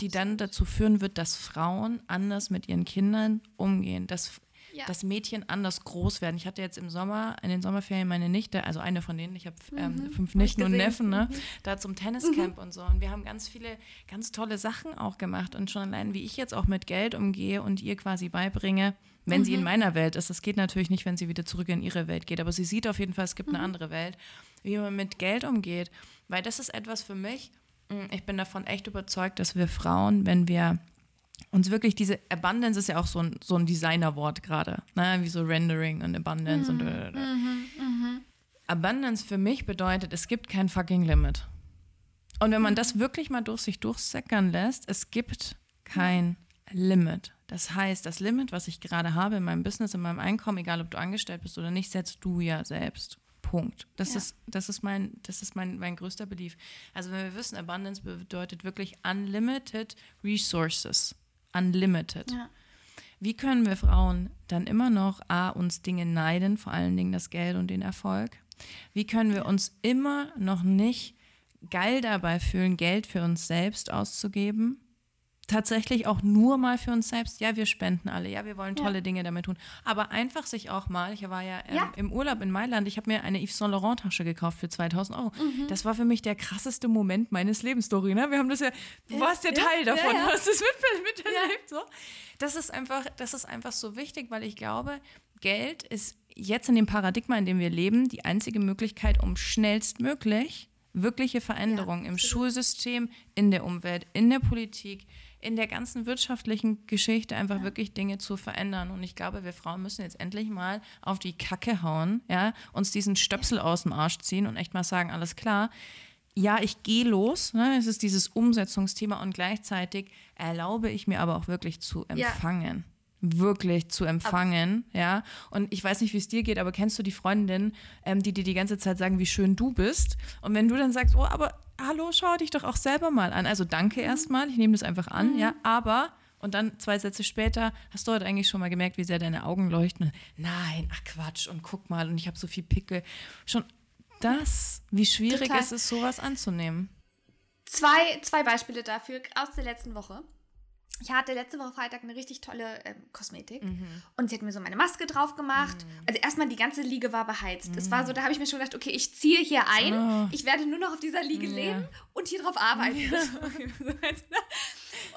die dann dazu führen wird, dass Frauen anders mit ihren Kindern umgehen, dass, Ja. dass Mädchen anders groß werden. Ich hatte jetzt im Sommer, in den Sommerferien meine Nichte, also eine von denen, ich habe ähm, fünf Nichten und gesehen. Neffen, ne, da zum Tenniscamp und so. Und wir haben ganz viele, ganz tolle Sachen auch gemacht. Und schon allein, wie ich jetzt auch mit Geld umgehe und ihr quasi beibringe, wenn sie in meiner Welt ist. Das geht natürlich nicht, wenn sie wieder zurück in ihre Welt geht. Aber sie sieht auf jeden Fall, es gibt eine andere Welt, wie man mit Geld umgeht. Weil das ist etwas für mich, mh, ich bin davon echt überzeugt, dass wir Frauen, wenn wir uns wirklich diese Abundance ist ja auch so ein, so ein Designerwort gerade, ne? wie so Rendering und Abundance und Abundance für mich bedeutet, es gibt kein fucking Limit. Und wenn man das wirklich mal durch sich durchsäckern lässt, es gibt kein Limit. Das heißt, das Limit, was ich gerade habe in meinem Business, in meinem Einkommen, egal ob du angestellt bist oder nicht, setzt du ja selbst. Punkt. Das Ja. ist, das ist, mein, das ist mein, mein größter Belief. Also wenn wir wissen, Abundance bedeutet wirklich unlimited resources. Unlimited. Ja. Wie können wir Frauen dann immer noch A, uns Dinge neiden, vor allen Dingen das Geld und den Erfolg? Wie können wir uns immer noch nicht geil dabei fühlen, Geld für uns selbst auszugeben? Tatsächlich auch nur mal für uns selbst. Ja, wir spenden alle. Ja, wir wollen tolle Ja. Dinge damit tun. Aber einfach sich auch mal, ich war ja, ähm, Ja. im Urlaub in Mailand, ich habe mir eine Yves Saint Laurent Tasche gekauft für 2000 Euro. Mhm. Das war für mich der krasseste Moment meines Lebens, Dorina. Wir haben das ja, du warst ja ja, Teil ja, davon, ja. du hast es mit, miterlebt. So. Das ist einfach, das ist einfach so wichtig, weil ich glaube, Geld ist jetzt in dem Paradigma, in dem wir leben, die einzige Möglichkeit, um schnellstmöglich wirkliche Veränderungen im Schulsystem, in der Umwelt, in der Politik, in der ganzen wirtschaftlichen Geschichte einfach wirklich Dinge zu verändern. Und ich glaube, wir Frauen müssen jetzt endlich mal auf die Kacke hauen, ja, uns diesen Stöpsel aus dem Arsch ziehen und echt mal sagen, alles klar, ja, ich gehe los. Ne? Es ist dieses Umsetzungsthema und gleichzeitig erlaube ich mir aber auch wirklich zu Ja. Wirklich zu empfangen, ja. Und ich weiß nicht, wie es dir geht, aber kennst du die Freundin, ähm, die dir die ganze Zeit sagen, wie schön du bist? Und wenn du dann sagst, oh, aber hallo, schau dich doch auch selber mal an. Also danke erstmal, ich nehme das einfach an, ja, aber und dann zwei Sätze später hast du heute eigentlich schon mal gemerkt, wie sehr deine Augen leuchten. Nein, ach Quatsch, und guck mal, und ich habe so viel Pickel. Schon das, wie schwierig Total. es ist, sowas anzunehmen. Zwei, zwei Beispiele dafür aus der letzten Woche. Ich hatte letzte Woche Freitag eine richtig tolle ähm, Kosmetik Mhm. und sie hat mir so meine Maske drauf gemacht. Also erstmal die ganze Liege war beheizt. Es war so, Mhm. da habe ich mir schon gedacht, okay, ich ziehe hier ein. Oh. Ich werde nur noch auf dieser Liege Ja. leben und hier drauf arbeiten. <laughs>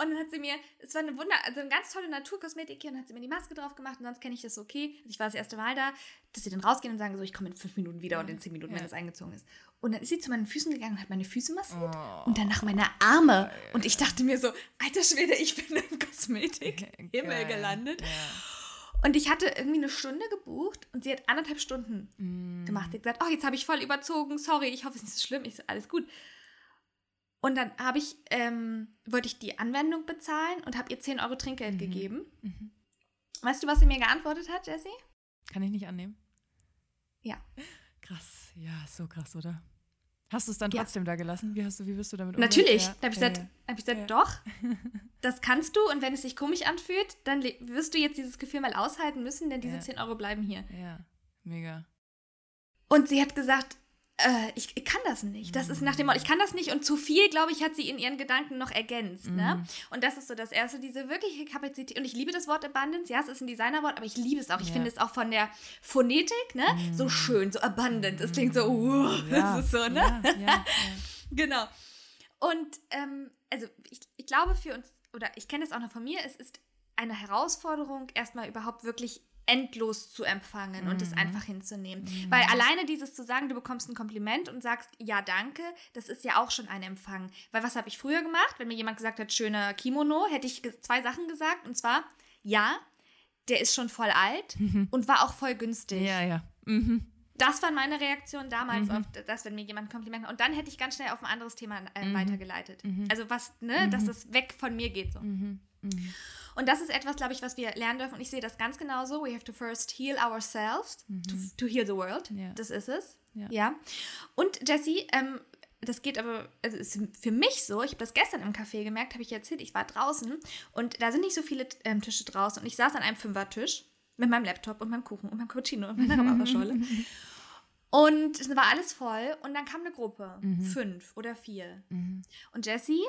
und dann hat sie mir, es war eine Wunder, also eine ganz tolle Naturkosmetik hier und hat sie mir die Maske drauf gemacht und sonst kenne ich das so okay. Also ich war das erste Mal da, dass sie dann rausgehen und sagen so, ich komme in fünf Minuten wieder und in zehn Minuten, Ja. wenn das eingezogen ist. Und dann ist sie zu meinen Füßen gegangen und hat meine Füße massiert Oh. und danach meine Arme. Und ich dachte mir so, alter Schwede, ich bin im <laughs> Kosmetik-Himmel <laughs> Geil. gelandet. Ja. Und ich hatte irgendwie eine Stunde gebucht und sie hat anderthalb Stunden Mm. gemacht. Sie hat gesagt, oh, jetzt habe ich voll überzogen, sorry, ich hoffe, es ist nicht so schlimm. Ich so, alles gut. Und dann habe ich, ähm, wollte ich die Anwendung bezahlen und habe ihr 10 Euro Trinkgeld Mhm. gegeben. Mhm. Weißt du, was sie mir geantwortet hat, Jessie? Kann ich nicht annehmen? Ja. <laughs> Krass, ja, so krass, oder? Hast du es dann Ja. trotzdem da gelassen? Wie hast du, wie bist du damit Natürlich. Ja. Da habe ich Ja, gesagt, hab ich gesagt Ja. doch, <laughs> das kannst du. Und wenn es sich komisch anfühlt, dann wirst du jetzt dieses Gefühl mal aushalten müssen, denn diese Ja. 10 Euro bleiben hier. ja. ja, mega. Und sie hat gesagt, äh, ich, ich kann das nicht. Das ist nach dem Motto, ich kann das nicht. Und zu viel, glaube ich, hat sie in ihren Gedanken noch ergänzt. Ne? Mhm. Und das ist so das Erste, diese wirkliche Kapazität. Und ich liebe das Wort Abundance. Ja, es ist ein Designerwort, aber ich liebe es auch. Ich Ja. finde es auch von der Phonetik, ne? So schön, so abundant. Es klingt so, uh, das <laughs> ist so, ne? Ja, ja, ja. <laughs> Genau. Und ähm, also ich, ich glaube für uns, oder ich kenne es auch noch von mir, es ist eine Herausforderung, erstmal überhaupt wirklich endlos zu empfangen und es Mhm. einfach hinzunehmen. Weil alleine dieses zu sagen, du bekommst ein Kompliment und sagst, ja, danke, das ist ja auch schon ein Empfang. Weil was habe ich früher gemacht? Wenn mir jemand gesagt hat, schöner Kimono, hätte ich zwei Sachen gesagt. Und zwar, ja, der ist schon voll alt <laughs> und war auch voll günstig. Ja, ja. Mhm. Das war meine Reaktion damals Mhm. auf das, wenn mir jemand ein Kompliment macht. Und dann hätte ich ganz schnell auf ein anderes Thema äh, Mhm. weitergeleitet. Mhm. Also was, ne, dass das weg von mir geht so. Mhm. Mhm. Und das ist etwas, glaube ich, was wir lernen dürfen. Und ich sehe das ganz genauso. We have to first heal ourselves to, to heal the world. Ja. Das ist es. Ja. Ja. Und Jessie, ähm, das geht aber, also ist für mich so, ich habe das gestern im Café gemerkt, habe ich erzählt, ich war draußen und da sind nicht so viele ähm, Tische draußen und ich saß an einem Fünfertisch mit meinem Laptop und meinem Kuchen und meinem Cappuccino und meiner <laughs> Rhabarberscholle. Und es war alles voll und dann kam eine Gruppe, fünf oder vier. Mhm. Und Jessie,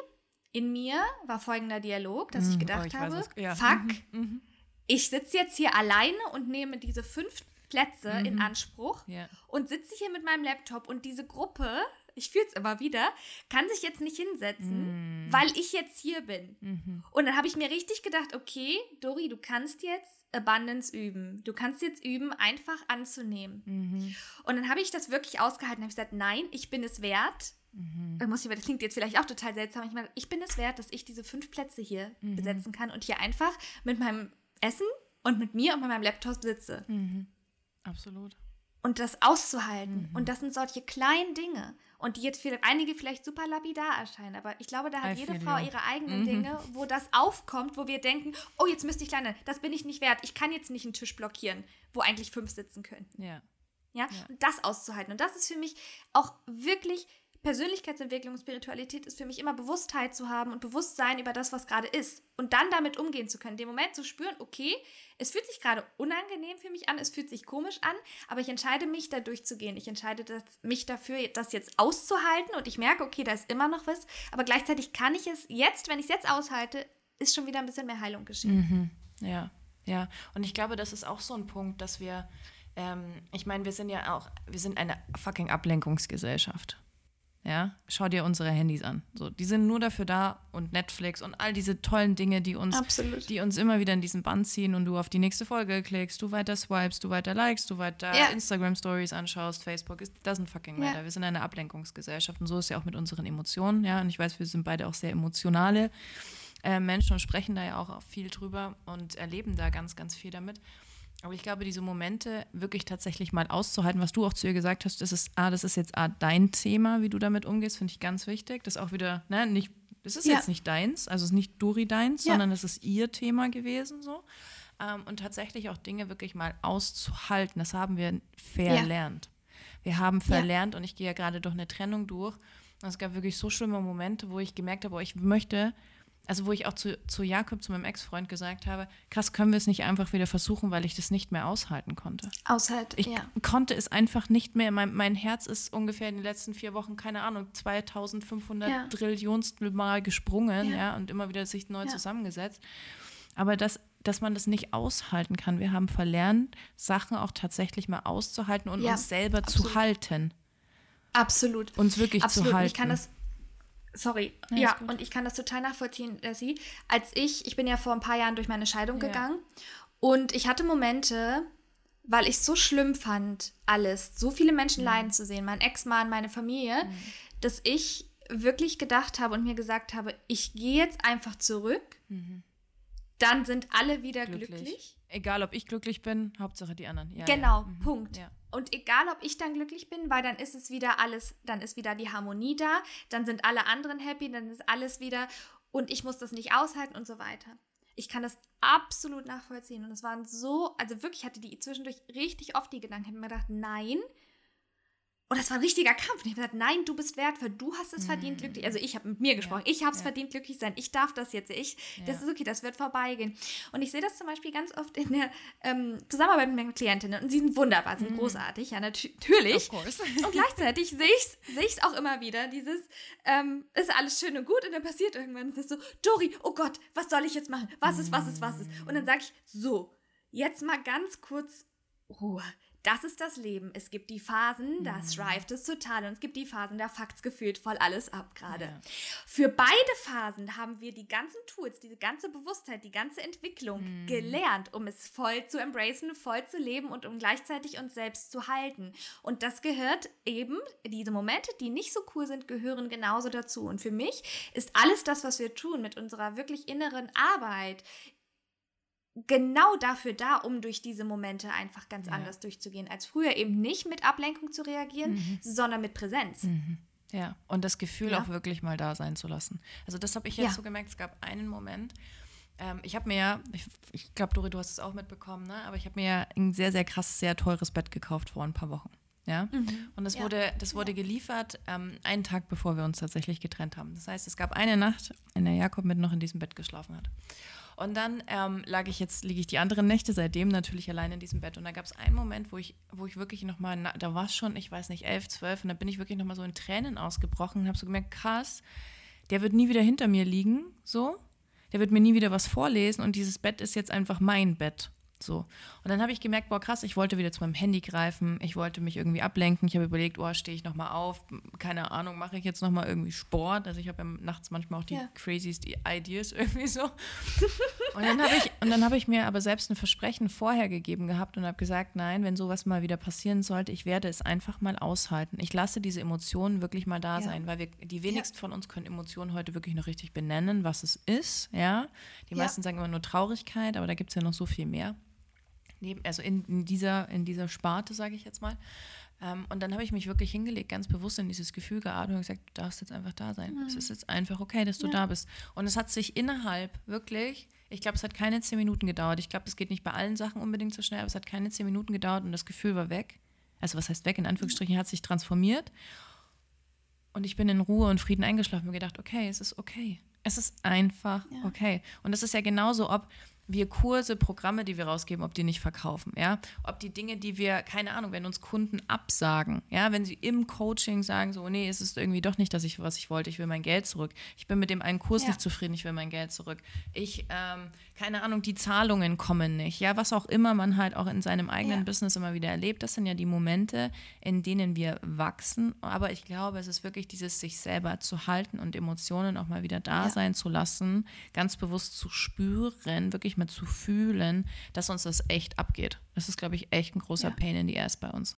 in mir war folgender Dialog, dass ich Mhm. gedacht Oh, ich habe, ja. fuck, Mhm. ich sitze jetzt hier alleine und nehme diese fünf Plätze in Mhm. Anspruch Ja. und sitze hier mit meinem Laptop und diese Gruppe, ich fühle es immer wieder, kann sich jetzt nicht hinsetzen, Mhm. weil ich jetzt hier bin. Mhm. Und dann habe ich mir richtig gedacht, okay, Dori, du kannst jetzt Abundance üben. Du kannst jetzt üben, einfach anzunehmen. Mhm. Und dann habe ich das wirklich ausgehalten. habe ich gesagt, nein, ich bin es wert. Mhm. Muss ich, das klingt jetzt vielleicht auch total seltsam. Ich meine, ich bin es wert, dass ich diese fünf Plätze hier Mhm. besetzen kann und hier einfach mit meinem Essen und mit mir und mit meinem Laptop sitze. Mhm. Absolut. Und das auszuhalten. Mhm. Und das sind solche kleinen Dinge. Und die jetzt für einige vielleicht super lapidar erscheinen. Aber ich glaube, da hat I jede Frau you. ihre eigenen Mhm. Dinge, wo das aufkommt, wo wir denken, oh, jetzt müsste ich lernen, das bin ich nicht wert. Ich kann jetzt nicht einen Tisch blockieren, wo eigentlich fünf sitzen könnten. Ja. Ja? ja? Und das auszuhalten. Und das ist für mich auch wirklich Persönlichkeitsentwicklung Spiritualität ist für mich immer Bewusstheit zu haben und Bewusstsein über das, was gerade ist. Und dann damit umgehen zu können. Den Moment zu spüren, okay, es fühlt sich gerade unangenehm für mich an, es fühlt sich komisch an, aber ich entscheide mich, da durchzugehen. Ich entscheide das, mich dafür, das jetzt auszuhalten und ich merke, okay, da ist immer noch was, aber gleichzeitig kann ich es jetzt, wenn ich es jetzt aushalte, ist schon wieder ein bisschen mehr Heilung geschehen. Mhm. Ja, ja. Und ich glaube, das ist auch so ein Punkt, dass wir, ähm, ich meine, wir sind ja auch, wir sind eine fucking Ablenkungsgesellschaft. Ja, schau dir unsere Handys an. So, die sind nur dafür da und Netflix und all diese tollen Dinge, die uns, die uns immer wieder in diesen Band ziehen und du auf die nächste Folge klickst, du weiter swipes, du weiter likes, du weiter ja. Instagram Stories anschaust, Facebook, it doesn't fucking matter. Ja. Wir sind eine Ablenkungsgesellschaft und so ist ja auch mit unseren Emotionen. Ja, und ich weiß, wir sind beide auch sehr emotionale äh, Menschen und sprechen da ja auch viel drüber und erleben da ganz, ganz viel damit. Aber ich glaube, diese Momente wirklich tatsächlich mal auszuhalten, was du auch zu ihr gesagt hast, das ist, ah, das ist jetzt ah, dein Thema, wie du damit umgehst, finde ich ganz wichtig. Das ist auch wieder, ne, nicht, das ist ja. jetzt nicht deins, also es ist nicht Dori deins, ja. sondern es ist ihr Thema gewesen so. Ähm, und tatsächlich auch Dinge wirklich mal auszuhalten, das haben wir verlernt. Ja. Wir haben verlernt und ich gehe ja gerade durch eine Trennung durch. Und es gab wirklich so schlimme Momente, wo ich gemerkt habe, oh, ich möchte also wo ich auch zu, zu Jakob, zu meinem Ex-Freund gesagt habe, krass, können wir es nicht einfach wieder versuchen, weil ich das nicht mehr aushalten konnte. Aushalten, ich ja. konnte es einfach nicht mehr. Mein, mein Herz ist ungefähr in den letzten vier Wochen, keine Ahnung, 2500 ja. Trillionstel Mal gesprungen, ja. ja, und immer wieder sich neu zusammengesetzt. Aber das, dass man das nicht aushalten kann. Wir haben verlernt, Sachen auch tatsächlich mal auszuhalten und uns selber absolut. zu halten. Absolut. Uns wirklich absolut. zu halten. Ich kann das Sorry. Ja, ja und ich kann das total nachvollziehen, Lassie. Als ich, ich bin ja vor ein paar Jahren durch meine Scheidung ja. gegangen und ich hatte Momente, weil ich es so schlimm fand, alles, so viele Menschen mhm. leiden zu sehen, mein Ex-Mann, meine Familie, mhm. dass ich wirklich gedacht habe und mir gesagt habe, ich gehe jetzt einfach zurück, mhm. dann sind alle wieder glücklich. glücklich. Egal, ob ich glücklich bin, Hauptsache die anderen. Ja, genau, mhm. Punkt. Ja. Und egal, ob ich dann glücklich bin, weil dann ist es wieder alles, dann ist wieder die Harmonie da, dann sind alle anderen happy, dann ist alles wieder und ich muss das nicht aushalten und so weiter. Ich kann das absolut nachvollziehen. Und es waren so, also wirklich hatte die zwischendurch richtig oft die Gedanken, ich habe mir gedacht, nein, und das war ein richtiger Kampf. Und ich habe gesagt, nein, du bist wertvoll, du hast es verdient, mhm. glücklich. Also ich habe mit mir gesprochen, ja. ich habe es ja. verdient, glücklich sein. Ich darf das jetzt. Ich, ja. das ist okay, das wird vorbeigehen. Und ich sehe das zum Beispiel ganz oft in der ähm, Zusammenarbeit mit meinen Klientinnen. Und sie sind wunderbar, sind mhm. großartig, ja, natürlich. Und gleichzeitig sehe ich es seh auch immer wieder, dieses, ähm, ist alles schön und gut und dann passiert irgendwann, es ist so, Dori, oh Gott, was soll ich jetzt machen? Was ist, was ist, was ist? Und dann sage ich, so, jetzt mal ganz kurz Ruhe das ist das Leben. Es gibt die Phasen, da mhm. thrivet es total und es gibt die Phasen, da fuckt es gefühlt voll alles ab gerade. Ja. Für beide Phasen haben wir die ganzen Tools, diese ganze Bewusstheit, die ganze Entwicklung mhm. gelernt, um es voll zu embracen, voll zu leben und um gleichzeitig uns selbst zu halten. Und das gehört eben, diese Momente, die nicht so cool sind, gehören genauso dazu. Und für mich ist alles das, was wir tun mit unserer wirklich inneren Arbeit, genau dafür da, um durch diese Momente einfach ganz ja. anders durchzugehen, als früher eben nicht mit Ablenkung zu reagieren, mhm. sondern mit Präsenz. Mhm. Ja, und das Gefühl ja. auch wirklich mal da sein zu lassen. Also das habe ich jetzt ja. so gemerkt, es gab einen Moment, ähm, ich habe mir ja, ich, ich glaube, Dori, du hast es auch mitbekommen, ne? aber ich habe mir ja ein sehr, sehr krass, sehr teures Bett gekauft vor ein paar Wochen. Ja? Mhm. Und das wurde, das wurde geliefert ähm, einen Tag, bevor wir uns tatsächlich getrennt haben. Das heißt, es gab eine Nacht, in der Jakob mit noch in diesem Bett geschlafen hat. Und dann ähm, lag ich jetzt, liege ich die anderen Nächte seitdem natürlich allein in diesem Bett. Und da gab es einen Moment, wo ich, wo ich wirklich nochmal, da war es schon, ich weiß nicht, elf, zwölf, und da bin ich wirklich nochmal so in Tränen ausgebrochen und habe so gemerkt, krass, der wird nie wieder hinter mir liegen, so. Der wird mir nie wieder was vorlesen und dieses Bett ist jetzt einfach mein Bett. So. Und dann habe ich gemerkt, boah, krass, ich wollte wieder zu meinem Handy greifen, ich wollte mich irgendwie ablenken. Ich habe überlegt, oh, stehe ich nochmal auf, keine Ahnung, mache ich jetzt nochmal irgendwie Sport. Also ich habe ja nachts manchmal auch die ja. craziest Ideas <laughs> irgendwie so. <laughs> und dann habe ich, und ich mir aber selbst ein Versprechen vorher gegeben gehabt und habe gesagt, nein, wenn sowas mal wieder passieren sollte, ich werde es einfach mal aushalten. Ich lasse diese Emotionen wirklich mal da ja. sein, weil wir, die wenigsten ja. von uns können Emotionen heute wirklich noch richtig benennen, was es ist, ja. Die meisten sagen immer nur Traurigkeit, aber da gibt es ja noch so viel mehr neben, also in, in, dieser, in dieser Sparte, sage ich jetzt mal. Ähm, und dann habe ich mich wirklich hingelegt, ganz bewusst in dieses Gefühl geatmet und gesagt, du darfst jetzt einfach da sein. Mhm. Es ist jetzt einfach okay, dass du ja. da bist. Und es hat sich innerhalb wirklich, ich glaube, es hat keine zehn Minuten gedauert. Ich glaube, es geht nicht bei allen Sachen unbedingt so schnell, aber es hat keine zehn Minuten gedauert und das Gefühl war weg. Also was heißt weg, in Anführungsstrichen, hat sich transformiert. Und ich bin in Ruhe und Frieden eingeschlafen und gedacht, okay, es ist okay. Es ist einfach ja. okay. Und das ist ja genauso, ob wir Kurse, Programme, die wir rausgeben, ob die nicht verkaufen, ja, ob die Dinge, die wir, keine Ahnung, wenn uns Kunden absagen, ja, wenn sie im Coaching sagen, so, nee, es ist irgendwie doch nicht, dass ich, was ich wollte, ich will mein Geld zurück. Ich bin mit dem einen Kurs ja. nicht zufrieden, ich will mein Geld zurück. Ich, ähm, keine Ahnung, die Zahlungen kommen nicht, ja, was auch immer man halt auch in seinem eigenen ja. Business immer wieder erlebt, das sind ja die Momente, in denen wir wachsen, aber ich glaube, es ist wirklich dieses sich selber zu halten und Emotionen auch mal wieder da ja. sein zu lassen, ganz bewusst zu spüren, wirklich mal zu fühlen, dass uns das echt abgeht. Das ist, glaube ich, echt ein großer ja. Pain in the Ass bei uns.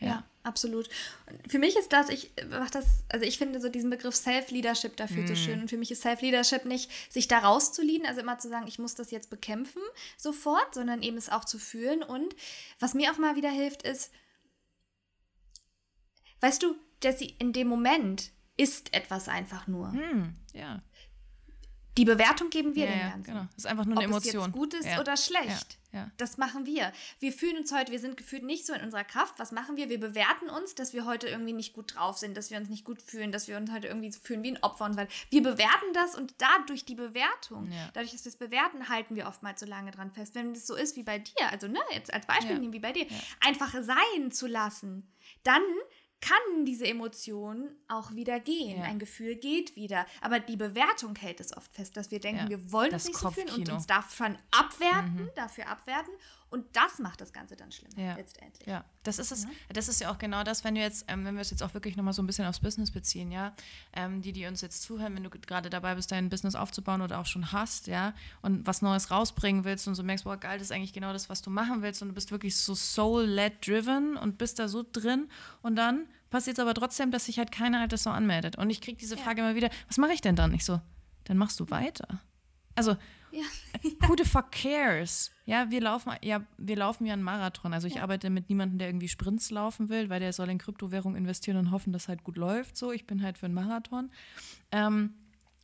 Ja. Absolut. Und für mich ist das, ich mache das, also ich finde so diesen Begriff Self-Leadership dafür mm. so schön. Und für mich ist Self-Leadership nicht, sich da rauszulieden, also immer zu sagen, ich muss das jetzt bekämpfen sofort, sondern eben es auch zu fühlen. Und was mir auch mal wieder hilft, ist, weißt du, dass sie in dem Moment ist etwas einfach nur. Mm, ja. Die Bewertung geben wir ja, dem Ganzen. Genau. Das ist einfach nur eine Ob Emotion. Ob es jetzt gut ist ja. oder schlecht. Ja. Das machen wir. Wir fühlen uns heute, wir sind gefühlt nicht so in unserer Kraft. Was machen wir? Wir bewerten uns, dass wir heute irgendwie nicht gut drauf sind, dass wir uns nicht gut fühlen, dass wir uns heute irgendwie fühlen wie ein Opfer und so weiter. Wir bewerten das und dadurch die Bewertung, dadurch, dass wir es bewerten, halten wir oftmals so lange dran fest. Wenn es so ist wie bei dir, also ne, jetzt als Beispiel nehmen wie bei dir, einfach sein zu lassen, dann kann diese Emotion auch wieder gehen. Ja. Ein Gefühl geht wieder. Aber die Bewertung hält es oft fest, dass wir denken, ja, wir wollen es nicht so fühlen und uns davon abwerten, mhm. dafür abwerten. Und das macht das Ganze dann schlimm, ja. letztendlich. Ja, das ist es. Mhm. Das ist ja auch genau das, wenn du jetzt, ähm, wenn wir es jetzt auch wirklich nochmal so ein bisschen aufs Business beziehen, ja, ähm, die, die uns jetzt zuhören, wenn du gerade dabei bist, dein Business aufzubauen oder auch schon hast, ja, und was Neues rausbringen willst und so merkst, boah, geil, das ist eigentlich genau das, was du machen willst und du bist wirklich so soul-led driven und bist da so drin und dann passiert es aber trotzdem, dass sich halt keiner halt das so anmeldet. Und ich kriege diese Frage ja. immer wieder, was mache ich denn dann? Ich so, dann machst du weiter. Also, ja. <laughs> who the fuck cares? Ja, wir laufen ja, wir laufen ja einen Marathon. Also ich ja. arbeite mit niemandem, der irgendwie Sprints laufen will, weil der soll in Kryptowährung investieren und hoffen, dass halt gut läuft. So, ich bin halt für einen Marathon. Ähm,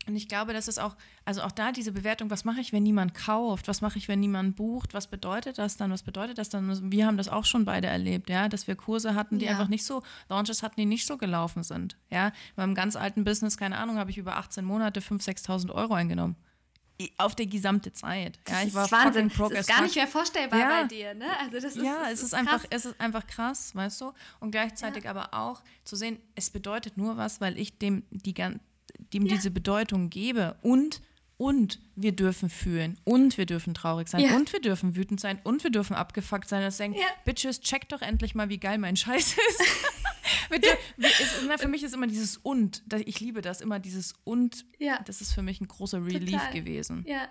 und ich glaube, das ist auch, also auch da diese Bewertung, was mache ich, wenn niemand kauft? Was mache ich, wenn niemand bucht? Was bedeutet das dann? Was bedeutet das dann? Wir haben das auch schon beide erlebt, ja, dass wir Kurse hatten, die ja. einfach nicht so, Launches hatten, die nicht so gelaufen sind. Ja, in meinem ganz alten Business, keine Ahnung, habe ich über 18 Monate 5.000, 6.000 Euro eingenommen auf die gesamte Zeit. Ja, ich war Wahnsinn. Das ist gar nicht mehr vorstellbar ja. bei dir, ne? Also das ist, ja, es ist, ist einfach, es ist einfach krass, weißt du? Und gleichzeitig ja. aber auch zu sehen, es bedeutet nur was, weil ich dem die dem diese Bedeutung gebe und und wir dürfen fühlen und wir dürfen traurig sein ja. und wir dürfen wütend sein und wir dürfen abgefuckt sein. Das denkt, ja. Bitches, check doch endlich mal, wie geil mein Scheiß ist. <laughs> Bitte, ist, für mich ist immer dieses und. Ich liebe das immer, dieses und. Ja. Das ist für mich ein großer Relief Total. gewesen. Ja.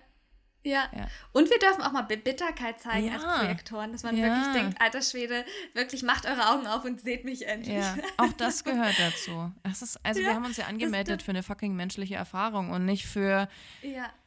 Ja. ja. Und wir dürfen auch mal Bitterkeit zeigen ja. als Projektoren, dass man ja. wirklich denkt, alter Schwede, wirklich macht eure Augen auf und seht mich endlich. Ja. Auch das gehört dazu. Das ist, also wir haben uns ja angemeldet für eine fucking menschliche Erfahrung und nicht für,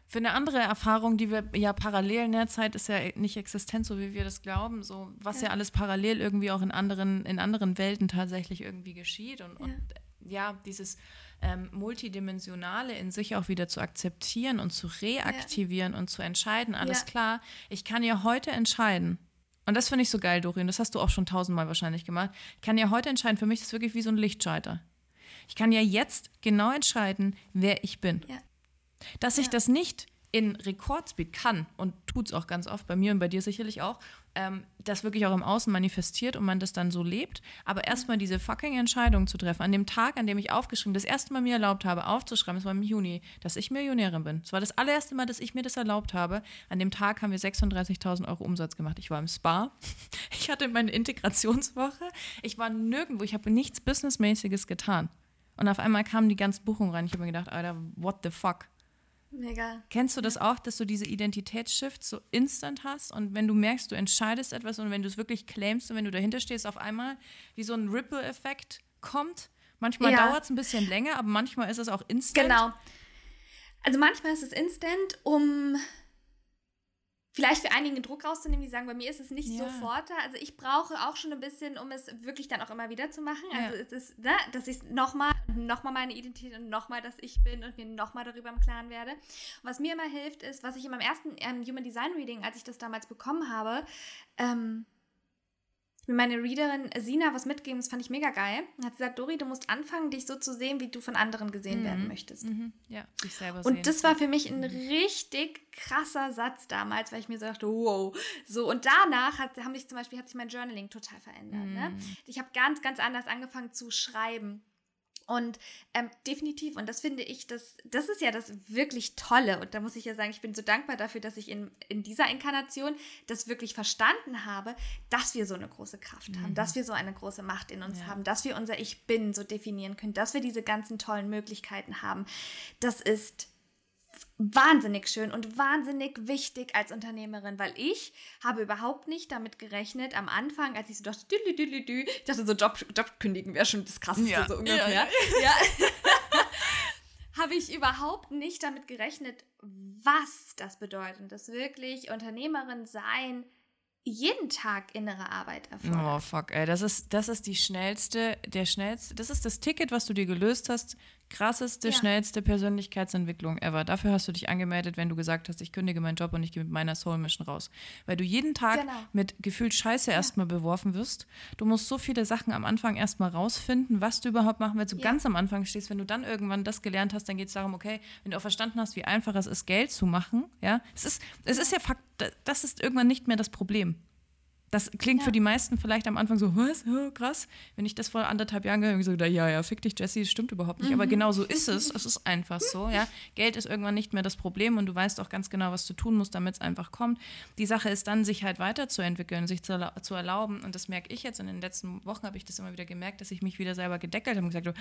für eine andere Erfahrung, die wir ja parallel in der Zeit ist ja nicht existent, so wie wir das glauben, so was ja, alles parallel irgendwie auch in anderen, in anderen Welten tatsächlich irgendwie geschieht und, und ja, dieses ähm, Multidimensionale in sich auch wieder zu akzeptieren und zu reaktivieren ja. und zu entscheiden. Alles ja. klar, ich kann ja heute entscheiden. Und das finde ich so geil, Dorin. Das hast du auch schon tausendmal wahrscheinlich gemacht. Ich kann ja heute entscheiden. Für mich ist es wirklich wie so ein Lichtschalter. Ich kann ja jetzt genau entscheiden, wer ich bin. Ja. Dass ich das nicht in Rekordspeed kann und tut es auch ganz oft, bei mir und bei dir sicherlich auch, ähm, das wirklich auch im Außen manifestiert und man das dann so lebt. Aber erstmal diese fucking Entscheidung zu treffen, an dem Tag, an dem ich aufgeschrieben, das erste Mal mir erlaubt habe, aufzuschreiben, es war im Juni, dass ich Millionärin bin. Es war das allererste Mal, dass ich mir das erlaubt habe. An dem Tag haben wir 36.000 Euro Umsatz gemacht. Ich war im Spa, <laughs> ich hatte meine Integrationswoche, ich war nirgendwo, ich habe nichts Businessmäßiges getan. Und auf einmal kamen die ganzen Buchungen rein. Ich habe mir gedacht, Alter, what the fuck? Mega. Kennst du das auch, dass du diese Identitätsshift so instant hast und wenn du merkst, du entscheidest etwas und wenn du es wirklich claimst und wenn du dahinter stehst, auf einmal wie so ein Ripple-Effekt kommt? Manchmal ja. dauert es ein bisschen länger, aber manchmal ist es auch instant. Genau. Also manchmal ist es instant, um vielleicht für einigen Druck rauszunehmen, die sagen, bei mir ist es nicht ja. sofort da. Also ich brauche auch schon ein bisschen, um es wirklich dann auch immer wieder zu machen. Also ja. es ist, ne, dass ich nochmal, nochmal meine Identität und nochmal, dass ich bin und mir nochmal darüber im Klaren werde. Und was mir immer hilft, ist, was ich in meinem ersten ähm, Human Design Reading, als ich das damals bekommen habe, ähm, meine Readerin Sina was mitgeben, das fand ich mega geil. Und hat gesagt, Dori, du musst anfangen, dich so zu sehen, wie du von anderen gesehen mhm. werden möchtest. Mhm. Ja, dich selber sehen. Und das war für mich ein richtig krasser Satz damals, weil ich mir so dachte, wow. So, und danach hat, haben sich zum Beispiel, hat sich mein Journaling total verändert. Ne? Mhm. Ne? Ich habe ganz, ganz anders angefangen zu schreiben. Und ähm, definitiv, und das finde ich, das, das ist ja das wirklich Tolle. Und da muss ich ja sagen, ich bin so dankbar dafür, dass ich in, in dieser Inkarnation das wirklich verstanden habe, dass wir so eine große Kraft mhm. haben, dass wir so eine große Macht in uns ja. haben, dass wir unser Ich Bin so definieren können, dass wir diese ganzen tollen Möglichkeiten haben. Das ist wahnsinnig schön und wahnsinnig wichtig als Unternehmerin, weil ich habe überhaupt nicht damit gerechnet am Anfang, als ich so dachte, dü, dü, dü, dü, ich dachte so Job, Job kündigen wäre schon das krasseste ja. so ungefähr. Ja, <laughs> ja. <laughs> habe ich überhaupt nicht damit gerechnet, was das bedeutet, dass wirklich Unternehmerin sein jeden Tag innere Arbeit erfordert. Oh fuck, ey, das ist das ist die schnellste, der schnellste, das ist das Ticket, was du dir gelöst hast krasseste, ja. schnellste Persönlichkeitsentwicklung ever. Dafür hast du dich angemeldet, wenn du gesagt hast, ich kündige meinen Job und ich gehe mit meiner Soul Mission raus. Weil du jeden Tag genau. mit gefühlt Scheiße ja. erstmal beworfen wirst. Du musst so viele Sachen am Anfang erstmal rausfinden, was du überhaupt machen willst. Du ja. ganz am Anfang stehst, wenn du dann irgendwann das gelernt hast, dann geht es darum, okay, wenn du auch verstanden hast, wie einfach es ist, Geld zu machen, ja, es ist, es ist ja Fakt, das ist irgendwann nicht mehr das Problem. Das klingt ja. für die meisten vielleicht am Anfang so, was, oh, krass. Wenn ich das vor anderthalb Jahren gehört habe, so, ja, ja, fick dich, Jesse, das stimmt überhaupt nicht. Mhm. Aber genau so ist es. Es ist einfach so, ja. <laughs> Geld ist irgendwann nicht mehr das Problem und du weißt auch ganz genau, was du tun musst, damit es einfach kommt. Die Sache ist dann, sich halt weiterzuentwickeln, sich zu, zu erlauben. Und das merke ich jetzt. In den letzten Wochen habe ich das immer wieder gemerkt, dass ich mich wieder selber gedeckelt habe und gesagt habe,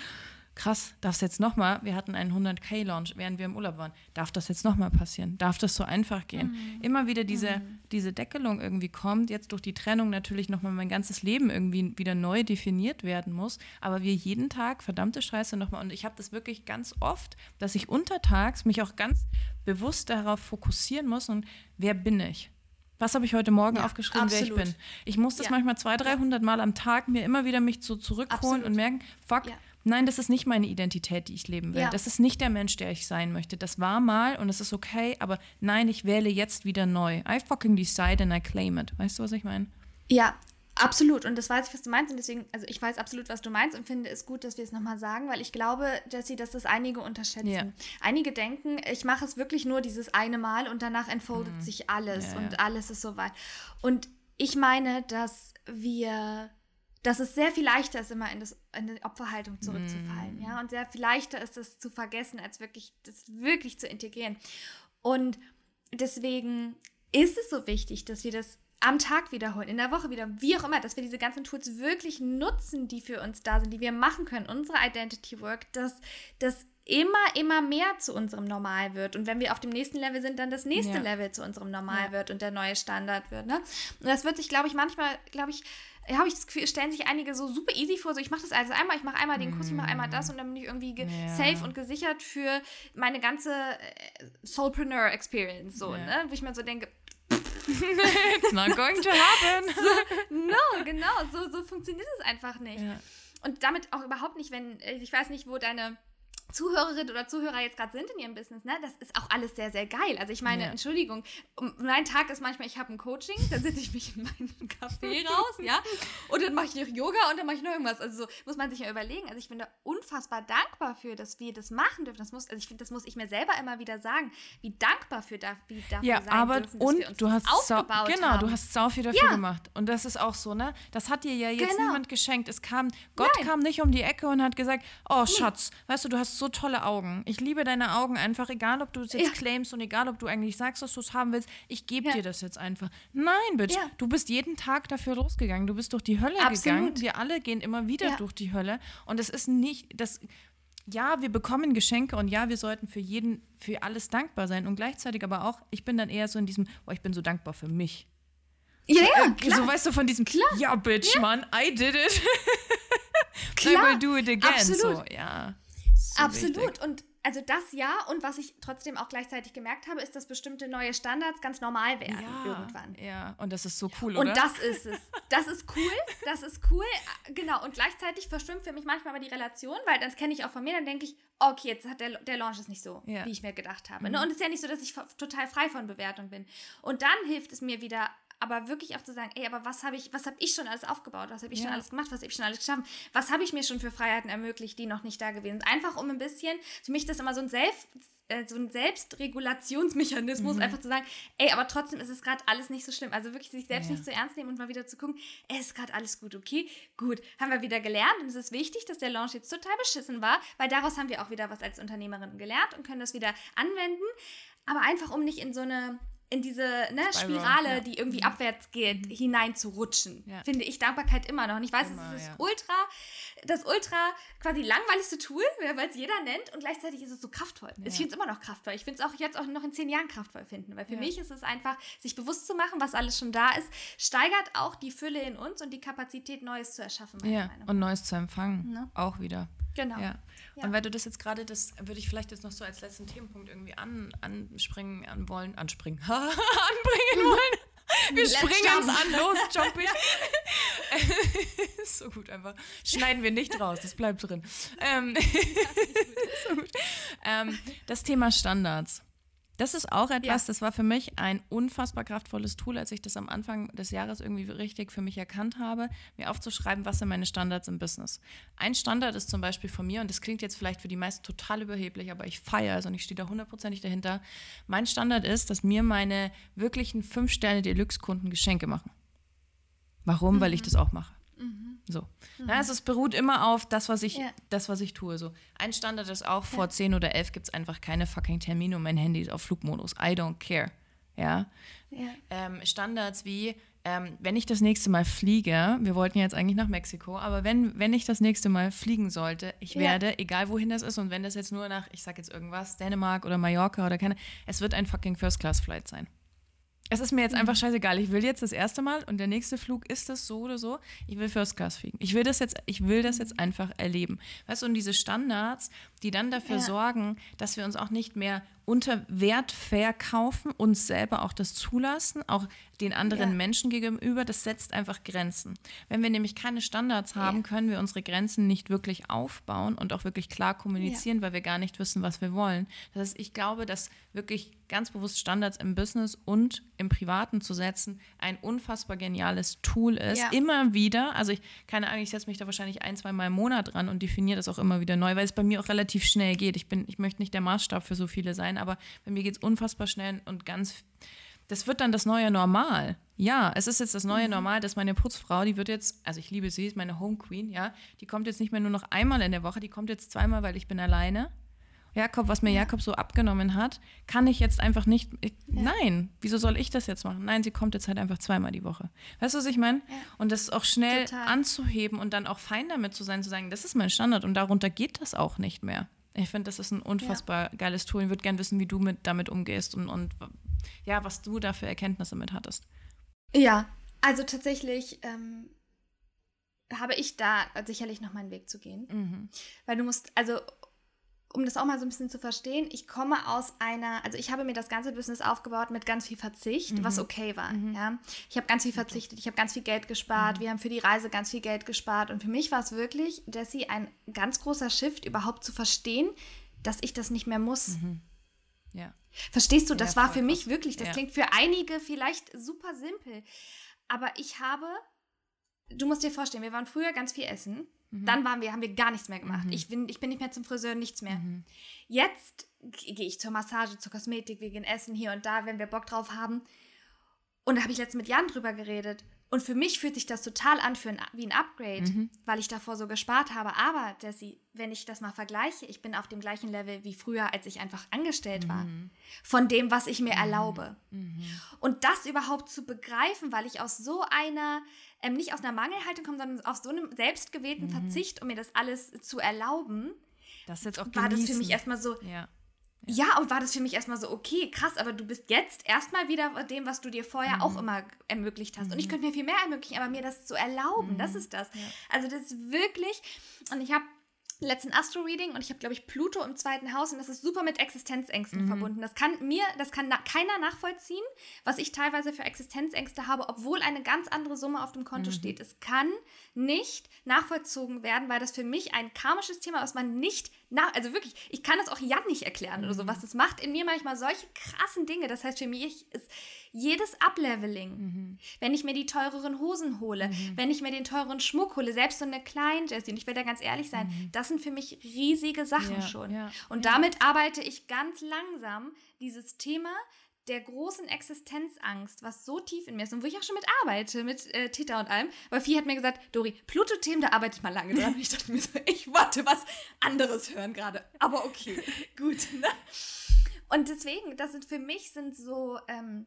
krass, darf es jetzt nochmal, wir hatten einen 100k-Launch, während wir im Urlaub waren, darf das jetzt nochmal passieren? Darf das so einfach gehen? Mhm. Immer wieder diese, mhm. diese Deckelung irgendwie kommt, jetzt durch die Trennung natürlich nochmal mein ganzes Leben irgendwie wieder neu definiert werden muss, aber wir jeden Tag, verdammte Scheiße nochmal, und ich habe das wirklich ganz oft, dass ich untertags mich auch ganz bewusst darauf fokussieren muss und wer bin ich? Was habe ich heute Morgen ja, aufgeschrieben, absolut. wer ich bin? Ich muss das ja. manchmal 200, 300 Mal am Tag mir immer wieder mich so zurückholen absolut. und merken, fuck, ja. Nein, das ist nicht meine Identität, die ich leben will. Ja. Das ist nicht der Mensch, der ich sein möchte. Das war mal und es ist okay, aber nein, ich wähle jetzt wieder neu. I fucking decide and I claim it. Weißt du, was ich meine? Ja, Absolut, und das weiß ich, was du meinst. Und deswegen, also ich weiß absolut, was du meinst und finde es gut, dass wir es nochmal sagen, weil ich glaube, Jessie, dass das einige unterschätzen. Ja. Einige denken, ich mache es wirklich nur dieses eine Mal und danach entfoldet mhm. sich alles ja, und ja. alles ist soweit. Und ich meine, dass wir dass es sehr viel leichter ist, immer in, das, in die Opferhaltung zurückzufallen, mm. ja, und sehr viel leichter ist, das zu vergessen, als wirklich, das wirklich zu integrieren. Und deswegen ist es so wichtig, dass wir das am Tag wiederholen, in der Woche wieder, wie auch immer, dass wir diese ganzen Tools wirklich nutzen, die für uns da sind, die wir machen können, unsere Identity Work, dass das immer, immer mehr zu unserem Normal wird. Und wenn wir auf dem nächsten Level sind, dann das nächste ja. Level zu unserem Normal ja. wird und der neue Standard wird. Ne? Und das wird sich, glaube ich, manchmal, glaube ich, habe ich das Gefühl, stellen sich einige so super easy vor, so ich mache das also einmal, ich mache einmal den Kurs, ich mache einmal das und dann bin ich irgendwie ja. safe und gesichert für meine ganze äh, Soulpreneur Experience, so, ne? Wo ich mir so denke, <laughs> It's not going to happen. <laughs> So, no, genau, so, so funktioniert es einfach nicht. Ja. Und damit auch überhaupt nicht, wenn, ich weiß nicht, wo deine Zuhörerin oder Zuhörer jetzt gerade sind in ihrem Business, ne, das ist auch alles sehr, sehr geil. Also ich meine, ja. Entschuldigung, mein Tag ist manchmal, ich habe ein Coaching, dann sitze ich mich in meinem <laughs> Café raus, ja, und dann mache ich noch Yoga und dann mache ich noch irgendwas. Also so muss man sich ja überlegen. Also ich bin da unfassbar dankbar für, dass wir das machen dürfen. Das muss, also ich finde, das muss ich mir selber immer wieder sagen, wie dankbar für da, wie dafür ja, sein aber dürfen, und wir uns du hast aufgebaut genau, haben. du hast sau viel dafür ja. gemacht. Und das ist auch so, ne? Das hat dir ja jetzt genau. niemand geschenkt. Es kam, Gott Nein. kam nicht um die Ecke und hat gesagt, oh Schatz, nee. weißt du, du hast so tolle Augen. Ich liebe deine Augen einfach, egal ob du es jetzt ja. claimst und egal ob du eigentlich sagst, dass du es haben willst. Ich gebe ja. dir das jetzt einfach. Nein, Bitch, ja. du bist jeden Tag dafür losgegangen. Du bist durch die Hölle Absolut. gegangen. Wir alle gehen immer wieder durch die Hölle. Und es ist nicht, das, ja, wir bekommen Geschenke und ja, wir sollten für jeden, für alles dankbar sein. Und gleichzeitig aber auch, ich bin dann eher so in diesem, oh, ich bin so dankbar für mich. Ja, ja, äh, klar. So weißt du von diesem, klar. ja, Bitch, ja. Mann, I did it. <laughs> klar. I will do it again. Absolut. So, ja. So Absolut. Wichtig. Und also das ja. Und was ich trotzdem auch gleichzeitig gemerkt habe, ist, dass bestimmte neue Standards ganz normal werden ja, irgendwann. Ja, und das ist so cool, oder? Und das <laughs> ist es. Das ist cool. Das ist cool. Genau. Und gleichzeitig verstimmt für mich manchmal aber die Relation, weil das kenne ich auch von mir. Dann denke ich, okay, jetzt hat der, der Launch ist nicht so, ja. wie ich mir gedacht habe. Ne? Mhm. Und es ist ja nicht so, dass ich total frei von Bewertung bin. Und dann hilft es mir wieder aber wirklich auch zu sagen, ey, aber was habe ich, was habe ich schon alles aufgebaut, was habe ich Ja. schon alles gemacht, was habe ich schon alles geschaffen, was habe ich mir schon für Freiheiten ermöglicht, die noch nicht da gewesen sind. Einfach um ein bisschen, für mich ist das immer so ein Selbst, äh, so ein Selbstregulationsmechanismus, Mhm. einfach zu sagen, ey, aber trotzdem ist es gerade alles nicht so schlimm. Also wirklich sich selbst Ja. nicht so ernst nehmen und mal wieder zu gucken, ey, ist gerade alles gut, okay? Gut, haben wir wieder gelernt und es ist wichtig, dass der Launch jetzt total beschissen war, weil daraus haben wir auch wieder was als Unternehmerin gelernt und können das wieder anwenden. Aber einfach, um nicht in so eine in diese ne, Spiral, Spirale, ja. die irgendwie abwärts geht, hineinzurutschen. Ja. Finde ich Dankbarkeit immer noch. Und ich weiß, Immer, es ist ja. das ultra, das ultra quasi langweiligste Tool, weil es jeder nennt und gleichzeitig ist es so kraftvoll. Ich finde es immer noch kraftvoll. Ich finde es auch jetzt auch noch in zehn Jahren kraftvoll finden, weil für mich ist es einfach, sich bewusst zu machen, was alles schon da ist, steigert auch die Fülle in uns und die Kapazität, Neues zu erschaffen. Ja, und Neues zu empfangen. Ne? Auch wieder. Genau. Ja. Ja. Und weil du das jetzt gerade, das würde ich vielleicht jetzt noch so als letzten Themenpunkt irgendwie an, anspringen an wollen, anspringen, <laughs> anbringen wollen. Wir Let's springen uns an, los, jump it. Ist <laughs> <laughs> so gut einfach. Schneiden wir nicht raus, das bleibt drin. Ähm, so gut. Ähm, das Thema Standards. Das ist auch etwas, Ja. das war für mich ein unfassbar kraftvolles Tool, als ich das am Anfang des Jahres irgendwie richtig für mich erkannt habe, mir aufzuschreiben, was sind meine Standards im Business. Ein Standard ist zum Beispiel von mir, und das klingt jetzt vielleicht für die meisten total überheblich, aber ich feiere es und ich stehe da hundertprozentig dahinter. Mein Standard ist, dass mir meine wirklichen Fünf-Sterne-Deluxe-Kunden Geschenke machen. Warum? Weil ich das auch mache. So. Na, also es beruht immer auf das, was ich, Ja. das, was ich tue. So. Ein Standard ist auch, vor 10 oder 11 gibt es einfach keine fucking Termine und mein Handy ist auf Flugmodus. I don't care. Ja. Ja. Ähm, Standards wie, ähm, wenn ich das nächste Mal fliege, wir wollten jetzt eigentlich nach Mexiko, aber wenn, wenn ich das nächste Mal fliegen sollte, ich Ja. werde, egal wohin das ist, und wenn das jetzt nur nach, ich sag jetzt irgendwas, Dänemark oder Mallorca oder keine, es wird ein fucking First-Class-Flight sein. Es ist mir jetzt einfach scheißegal. Ich will jetzt das erste Mal und der nächste Flug ist es so oder so. Ich will First Class fliegen. Ich will das jetzt, ich will das jetzt einfach erleben. Weißt du, und diese Standards, die dann dafür Ja. sorgen, dass wir uns auch nicht mehr unter Wert verkaufen, uns selber auch das zulassen, auch den anderen Ja. Menschen gegenüber, das setzt einfach Grenzen. Wenn wir nämlich keine Standards haben, Ja. können wir unsere Grenzen nicht wirklich aufbauen und auch wirklich klar kommunizieren, weil wir gar nicht wissen, was wir wollen. Das heißt, ich glaube, dass wirklich ganz bewusst Standards im Business und im Privaten zu setzen ein unfassbar geniales Tool ist. Ja. Immer wieder, also ich, keine Ahnung, ich setze mich da wahrscheinlich ein, zwei Mal im Monat dran und definiere das auch immer wieder neu, weil es bei mir auch relativ schnell geht. Ich bin, ich möchte nicht der Maßstab für so viele sein, aber bei mir geht es unfassbar schnell und ganz das wird dann das neue Normal. Ja, es ist jetzt das neue Normal, dass meine Putzfrau, die wird jetzt, also ich liebe sie, ist meine Home Queen, ja, die kommt jetzt nicht mehr nur noch einmal in der Woche, die kommt jetzt zweimal, weil ich bin alleine. Jakob, was mir Jakob so abgenommen hat, kann ich jetzt einfach nicht. Ich, Nein, wieso soll ich das jetzt machen? Nein, sie kommt jetzt halt einfach zweimal die Woche. Weißt du, was ich meine? Und das auch schnell Total. anzuheben und dann auch fein damit zu sein, zu sagen, das ist mein Standard und darunter geht das auch nicht mehr. Ich finde, das ist ein unfassbar geiles Tool. Ich würde gerne wissen, wie du mit, damit umgehst und, und ja, was du da für Erkenntnisse mit hattest. Ja, also tatsächlich ähm, habe ich da sicherlich noch meinen Weg zu gehen. Mhm. Weil du musst, also um das auch mal so ein bisschen zu verstehen, ich komme aus einer, also ich habe mir das ganze Business aufgebaut mit ganz viel Verzicht, was okay war. Ja? Ich habe ganz viel verzichtet, ich habe ganz viel Geld gespart, wir haben für die Reise ganz viel Geld gespart und für mich war es wirklich, Jessie, ein ganz großer Shift, überhaupt zu verstehen, dass ich das nicht mehr muss. Ja. Verstehst du, das Ja, war für mich wirklich, das Ja. klingt für einige vielleicht super simpel, aber ich habe, du musst dir vorstellen, wir waren früher ganz viel essen, Mhm. dann waren wir, haben wir gar nichts mehr gemacht. Ich, bin, ich bin nicht mehr zum Friseur, nichts mehr. Mhm. Jetzt gehe ich zur Massage, zur Kosmetik, wir gehen essen hier und da, wenn wir Bock drauf haben. Und da habe ich letztens mit Jan drüber geredet. Und für mich fühlt sich das total an für ein, wie ein Upgrade, Mhm. weil ich davor so gespart habe. Aber, Jessie, wenn ich das mal vergleiche, ich bin auf dem gleichen Level wie früher, als ich einfach angestellt war. Mhm. Von dem, was ich mir erlaube. Und das überhaupt zu begreifen, weil ich aus so einer, ähm, nicht aus einer Mangelhaltung komme, sondern aus so einem selbstgewählten Verzicht, um mir das alles zu erlauben, Das jetzt auch war das für mich erstmal so, Ja. Ja, und war das für mich erstmal so, okay, krass, aber du bist jetzt erstmal wieder dem, was du dir vorher auch immer ermöglicht hast. Und ich könnte mir viel mehr ermöglichen, aber mir das zu erlauben, das ist das. Also das ist wirklich, und ich habe letzten Astro-Reading und ich habe, glaube ich, Pluto im zweiten Haus und das ist super mit Existenzängsten Mhm. verbunden. Das kann mir, das kann na keiner nachvollziehen, was ich teilweise für Existenzängste habe, obwohl eine ganz andere Summe auf dem Konto Mhm. steht. Es kann nicht nachvollzogen werden, weil das für mich ein karmisches Thema, was man nicht nach, also wirklich, ich kann das auch Jan nicht erklären oder so, Mhm. was das macht in mir manchmal solche krassen Dinge. Das heißt, für mich ist jedes Upleveling, Mhm. wenn ich mir die teureren Hosen hole, wenn ich mir den teuren Schmuck hole, selbst so eine kleine Jessie, und ich werde da ganz ehrlich sein, das sind für mich riesige Sachen Mhm. Ja, schon. ja, und ja. damit arbeite ich ganz langsam dieses Thema der großen Existenzangst, was so tief in mir ist und wo ich auch schon mit arbeite, mit äh, Theta und allem. Weil Vieh hat mir gesagt, Dori, Pluto-Themen, da arbeitet man lange dran. Und ich dachte mir so, ich wollte was anderes hören gerade. Aber okay, <laughs> gut. Ne? Und deswegen, das sind für mich sind so, ähm,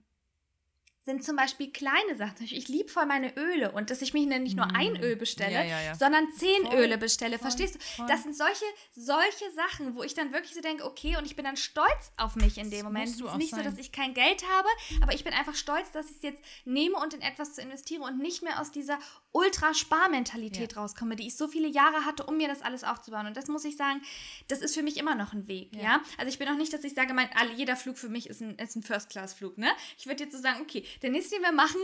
sind zum Beispiel kleine Sachen. Ich liebe voll meine Öle und dass ich mich nicht nur ein Öl bestelle, Mm. Ja, ja, ja. sondern zehn Voll, Öle bestelle. voll, Verstehst du? voll. Das sind solche, solche Sachen, wo ich dann wirklich so denke, okay, und ich bin dann stolz auf mich in dem Das Moment. Es ist nicht so, sein. dass ich kein Geld habe, aber ich bin einfach stolz, dass ich es jetzt nehme und in etwas zu investiere und nicht mehr aus dieser Ultra-Sparmentalität rauskomme, die ich so viele Jahre hatte, um mir das alles aufzubauen. Und das muss ich sagen, das ist für mich immer noch ein Weg, ja. Also ich bin auch nicht, dass ich sage, mein, jeder Flug für mich ist ein, ist ein First-Class-Flug, ne? Ich würde jetzt so sagen, okay, der nächste, den wir machen,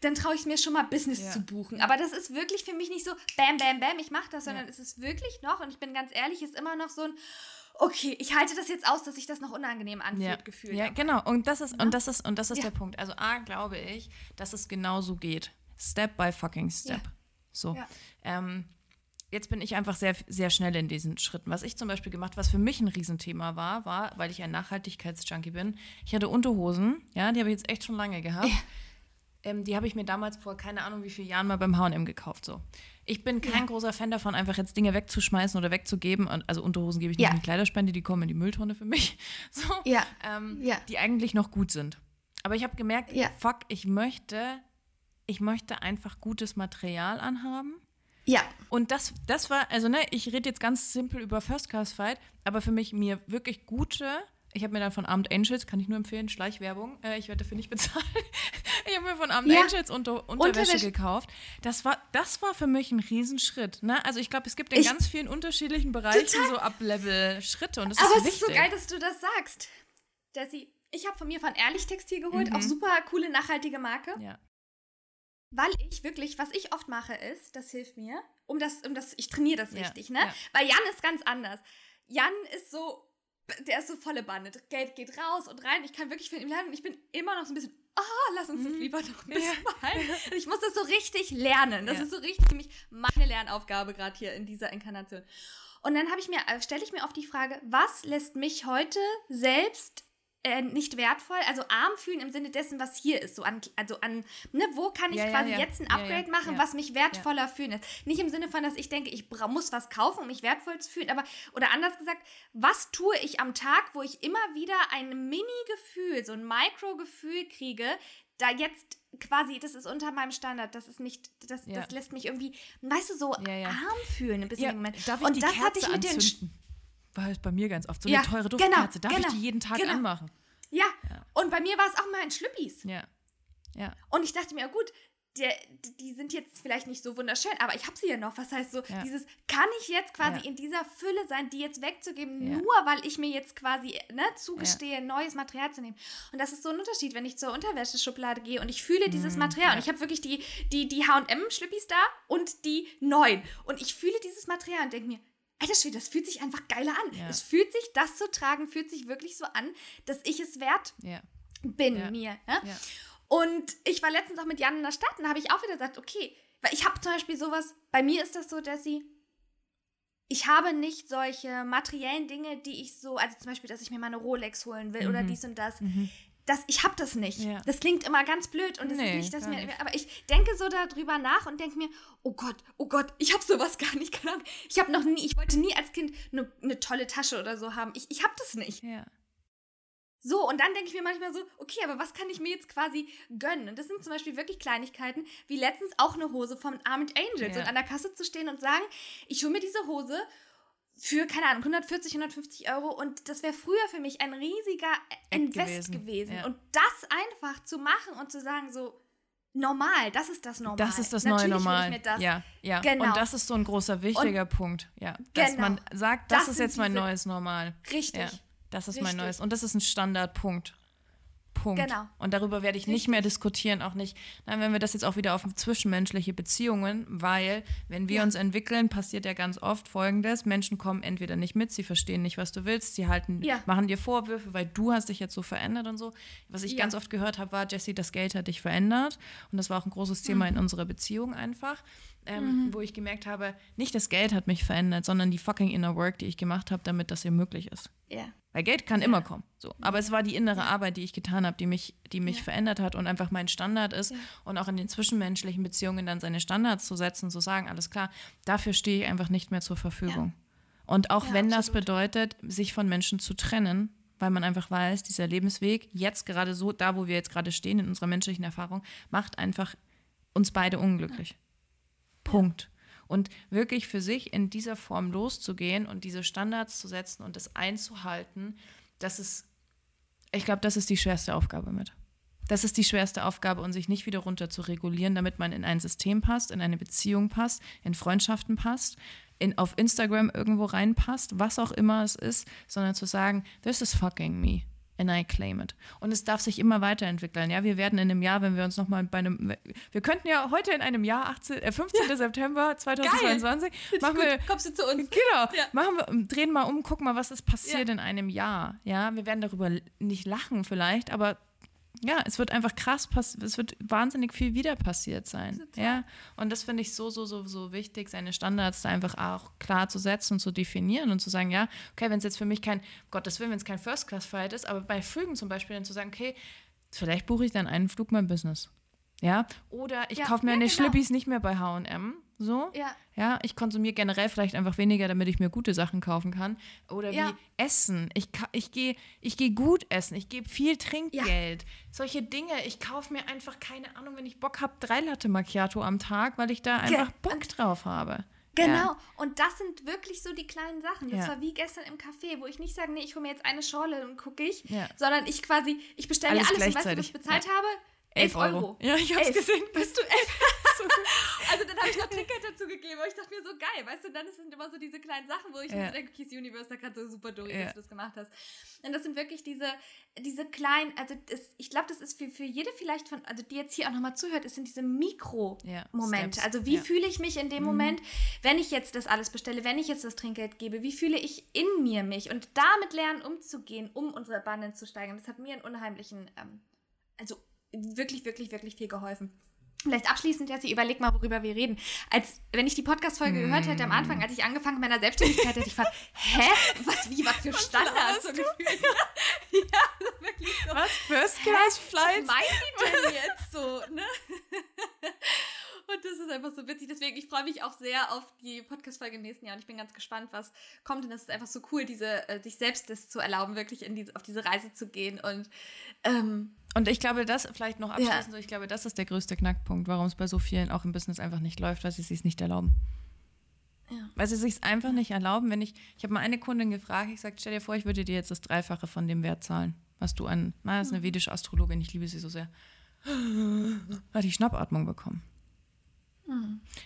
dann traue ich mir schon mal Business Ja. zu buchen. Aber das ist wirklich für mich nicht so, bam, bam, bam, ich mache das, sondern es ist wirklich noch, und ich bin ganz ehrlich, ist immer noch so ein, okay, ich halte das jetzt aus, dass sich das noch unangenehm anfühlt, ja. gefühlt. Ja, genau. Und das ist, und das ist, und das ist Ja. der Punkt. Also A, glaube ich, dass es genau so geht. Step by fucking step. Ja. So. Ja. Ähm, jetzt bin ich einfach sehr, sehr schnell in diesen Schritten. Was ich zum Beispiel gemacht, was für mich ein Riesenthema war, war, weil ich ein Nachhaltigkeitsjunkie bin, ich hatte Unterhosen, ja, die habe ich jetzt echt schon lange gehabt. Ähm, die habe ich mir damals vor keine Ahnung wie vielen Jahren mal beim H&M gekauft. So. Ich bin kein Ja. großer Fan davon, einfach jetzt Dinge wegzuschmeißen oder wegzugeben. Also Unterhosen gebe ich nicht Ja. in die Kleiderspende, die kommen in die Mülltonne für mich. <laughs> So, Ja. ähm, Ja. Die eigentlich noch gut sind. Aber ich habe gemerkt, fuck, ich möchte, ich möchte einfach gutes Material anhaben. Ja. Und das, das war, also ne, ich rede jetzt ganz simpel über First Class Fight, aber für mich mir wirklich gute, ich habe mir dann von Armed Angels, kann ich nur empfehlen, Schleichwerbung, äh, ich werde dafür nicht <laughs> bezahlen. ich habe mir von Armed Ja. Angels unter, Unterwäsche, Unterwäsche. gekauft. Das war, das war für mich ein Riesenschritt. Ne? Also ich glaube, es gibt in Ich- ganz vielen unterschiedlichen Bereichen Total. so Up-Level-Schritte und das Aber ist es wichtig. ist so geil, dass du das sagst. Jessie, ich habe von mir von Ehrlich Textil geholt, Mhm. auch super coole, nachhaltige Marke. Ja. Weil ich wirklich, was ich oft mache, ist, das hilft mir, um das, um das, ich trainiere das Ja, richtig, ne? ja. Weil Jan ist ganz anders. Jan ist so, der ist so volle Bande. Geld geht raus und rein. Ich kann wirklich von ihm lernen und ich bin immer noch so ein bisschen, ah, lass uns das lieber noch ein bisschen <laughs> behalten. Und Ich muss das so richtig lernen. Das Ja. ist so richtig mich meine Lernaufgabe gerade hier in dieser Inkarnation. Und dann habe ich mir, äh, stelle ich mir oft die Frage, was lässt mich heute selbst äh, nicht wertvoll, also arm fühlen im Sinne dessen, was hier ist, so an, also an, ne, wo kann ich Ja, ja, quasi ja. jetzt ein Ja, Upgrade ja, machen, ja. was mich wertvoller fühlen lässt. Nicht im Sinne von, dass ich denke, ich muss was kaufen, um mich wertvoll zu fühlen, aber, oder anders gesagt, was tue ich am Tag, wo ich immer wieder ein Mini-Gefühl, so ein Micro-Gefühl kriege, da jetzt quasi, das ist unter meinem Standard, das ist nicht, das, Ja. das lässt mich irgendwie, weißt du, so Ja, ja. arm fühlen ein bisschen Ja, im Moment. darf ich Und die das Kerze hatte ich mit den anzünden? War halt bei mir ganz oft so Ja, eine teure genau, Duftkerze. Darf genau, ich die jeden Tag genau. anmachen? Ja. Und bei mir war es auch mal in Schlüppis. Ja. Ja. Und ich dachte mir, gut, der, die sind jetzt vielleicht nicht so wunderschön, aber ich habe sie ja noch. Was heißt so, Ja. dieses, kann ich jetzt quasi Ja. in dieser Fülle sein, die jetzt wegzugeben, Ja. nur weil ich mir jetzt quasi ne, zugestehe, neues Material zu nehmen. Und das ist so ein Unterschied, wenn ich zur Unterwäscheschublade gehe und ich fühle dieses Material. Und ich habe wirklich die, die, die H&M-Schlüppis da und die neuen. Und ich fühle dieses Material und denke mir, Alter Schwede, das fühlt sich einfach geiler an. Ja. Es fühlt sich, das zu tragen, fühlt sich wirklich so an, dass ich es wert Ja. bin Ja. mir. Ne? Und ich war letztens auch mit Jan in der Stadt und da habe ich auch wieder gesagt, okay, weil ich habe zum Beispiel sowas, bei mir ist das so, dass sie, ich habe nicht solche materiellen Dinge, die ich so, also zum Beispiel, dass ich mir mal eine Rolex holen will oder Mhm. dies und das. Mhm. Das, ich habe das nicht. Ja. Das klingt immer ganz blöd und es Nee, ist nicht, dass mir, nicht. aber ich denke so darüber nach und denke mir, oh Gott, oh Gott, ich habe sowas gar nicht. Ich habe noch nie, ich wollte nie als Kind eine eine tolle Tasche oder so haben. Ich, ich habe das nicht. Ja. So, und dann denke ich mir manchmal so, okay, aber was kann ich mir jetzt quasi gönnen? Und das sind zum Beispiel wirklich Kleinigkeiten, wie letztens auch eine Hose von Armed Angels Ja. und an der Kasse zu stehen und sagen, ich hole mir diese Hose für, keine Ahnung, 140, 150 Euro und das wäre früher für mich ein riesiger Invest gewesen. gewesen, ja. Und das einfach zu machen und zu sagen so, normal. Das ist das Normal. Das ist das Natürlich neue Normal. das, ja, ja. Genau. Und das ist so ein großer, wichtiger Punkt. Ja. Dass Genau. man sagt, das, Das ist jetzt mein neues Normal. Richtig. Ja, das ist mein Richtig. neues. Und das ist ein Standardpunkt. Punkt. Genau. Und darüber werde ich nicht mehr diskutieren, auch nicht. Nein, wenn wir das jetzt auch wieder auf zwischenmenschliche Beziehungen, weil wenn wir Ja. uns entwickeln, passiert ja ganz oft Folgendes: Menschen kommen entweder nicht mit, sie verstehen nicht, was du willst, sie halten, Ja. machen dir Vorwürfe, weil du hast dich jetzt so verändert und so. Was ich Ja. ganz oft gehört habe, war, Jessie, das Geld hat dich verändert. Und das war auch ein großes Thema Mhm. in unserer Beziehung einfach. Ähm, Wo ich gemerkt habe, nicht das Geld hat mich verändert, sondern die fucking inner work, die ich gemacht habe, damit das hier möglich ist. Ja. Weil Geld kann immer kommen. So. Aber es war die innere Arbeit, die ich getan habe, die mich, die mich Ja. verändert hat und einfach mein Standard ist. Ja. Und auch in den zwischenmenschlichen Beziehungen dann seine Standards zu setzen, zu sagen, alles klar, dafür stehe ich einfach nicht mehr zur Verfügung. Und auch Ja, wenn das absolut. bedeutet, sich von Menschen zu trennen, weil man einfach weiß, dieser Lebensweg, jetzt gerade so, da wo wir jetzt gerade stehen in unserer menschlichen Erfahrung, macht einfach uns beide unglücklich. Punkt. Und wirklich für sich in dieser Form loszugehen und diese Standards zu setzen und das einzuhalten, das ist, ich glaube, das ist die schwerste Aufgabe mit. Das ist die schwerste Aufgabe und sich nicht wieder runter zu regulieren, damit man in ein System passt, in eine Beziehung passt, in Freundschaften passt, in, auf Instagram irgendwo reinpasst, was auch immer es ist, sondern zu sagen, this is fucking me. And I claim it. Und es darf sich immer weiterentwickeln. Ja, wir werden in einem Jahr, wenn wir uns nochmal bei einem, wir könnten ja heute in einem Jahr, 18, äh, 15. September 2022, machen wir, Kommst du zu uns? Genau. Ja. Machen wir, drehen mal um, gucken mal, was ist passiert in einem Jahr. Ja, wir werden darüber nicht lachen vielleicht, aber ja, es wird einfach krass passieren, es wird wahnsinnig viel wieder passiert sein. Ja, und das finde ich so, so, so, so wichtig, seine Standards da einfach auch klar zu setzen und zu definieren und zu sagen, ja, okay, wenn es jetzt für mich kein, Gottes Willen, wenn es kein First-Class-Flight ist, aber bei Flügen zum Beispiel dann zu sagen, okay, vielleicht buche ich dann einen Flug mein Business. Ja, oder ich Ja, kaufe mir ja, eine genau. Schlippis nicht mehr bei H&M, so. Ja. Ja, ich konsumiere generell vielleicht einfach weniger, damit ich mir gute Sachen kaufen kann. Oder Ja. wie Essen. Ich, ich gehe ich geh gut essen. Ich gebe viel Trinkgeld. Solche Dinge. Ich kaufe mir einfach, keine Ahnung, wenn ich Bock habe, drei Latte Macchiato am Tag, weil ich da einfach Bock drauf habe. Genau, Ja. und das sind wirklich so die kleinen Sachen. Das Ja. war wie gestern im Café, wo ich nicht sage, nee, ich hole mir jetzt eine Schorle und gucke ich, Ja. sondern ich quasi, ich bestelle mir Alles alles und weißt du, was ich bezahlt Ja. habe? 11 Euro. Ja, ich hab's Elf. gesehen. Bist du elf? <laughs> <laughs> also dann habe ich noch Trinkgeld dazu gegeben, aber ich dachte mir so geil, weißt du, dann sind immer so diese kleinen Sachen, wo ich Ja. mir denke, Kiss Universe, da gerade so super durch, Ja. dass du das gemacht hast. Und das sind wirklich diese, diese kleinen, also das, ich glaube, das ist für, für jede vielleicht von, also die jetzt hier auch nochmal zuhört, es sind diese Mikro-Momente. Ja, also wie fühle ich mich in dem Moment, wenn ich jetzt das alles bestelle, wenn ich jetzt das Trinkgeld gebe, wie fühle ich in mir mich und damit lernen umzugehen, um unsere Abundance zu steigern. Das hat mir einen unheimlichen, ähm, also wirklich, wirklich, wirklich viel geholfen. Vielleicht abschließend, Jessie, überleg mal, worüber wir reden. Als wenn ich die Podcast-Folge gehört hätte am Anfang, als ich angefangen mit meiner Selbstständigkeit, hätte ich gefragt, <laughs> hä? Was, wie, was für Standards? So gefühlt. <laughs> ja, so wirklich so. Was? First Class Was Flights? meinen die denn jetzt so, ne? <laughs> Und das ist einfach so witzig. Deswegen, ich freue mich auch sehr auf die Podcast-Folge im nächsten Jahr und ich bin ganz gespannt, was kommt. Und es ist einfach so cool, diese, äh, sich selbst das zu erlauben, wirklich in diese, auf diese Reise zu gehen. Und ähm, Und ich glaube, das vielleicht noch abschließend, so, ich glaube, das ist der größte Knackpunkt, warum es bei so vielen auch im Business einfach nicht läuft, weil sie es sich nicht erlauben. Ja. Weil sie es sich einfach nicht erlauben, wenn ich, ich habe mal eine Kundin gefragt, ich sagte, stell dir vor, ich würde dir jetzt das Dreifache von dem Wert zahlen, was du an, na, das ist eine vedische Astrologin, ich liebe sie so sehr, hat die Schnappatmung bekommen.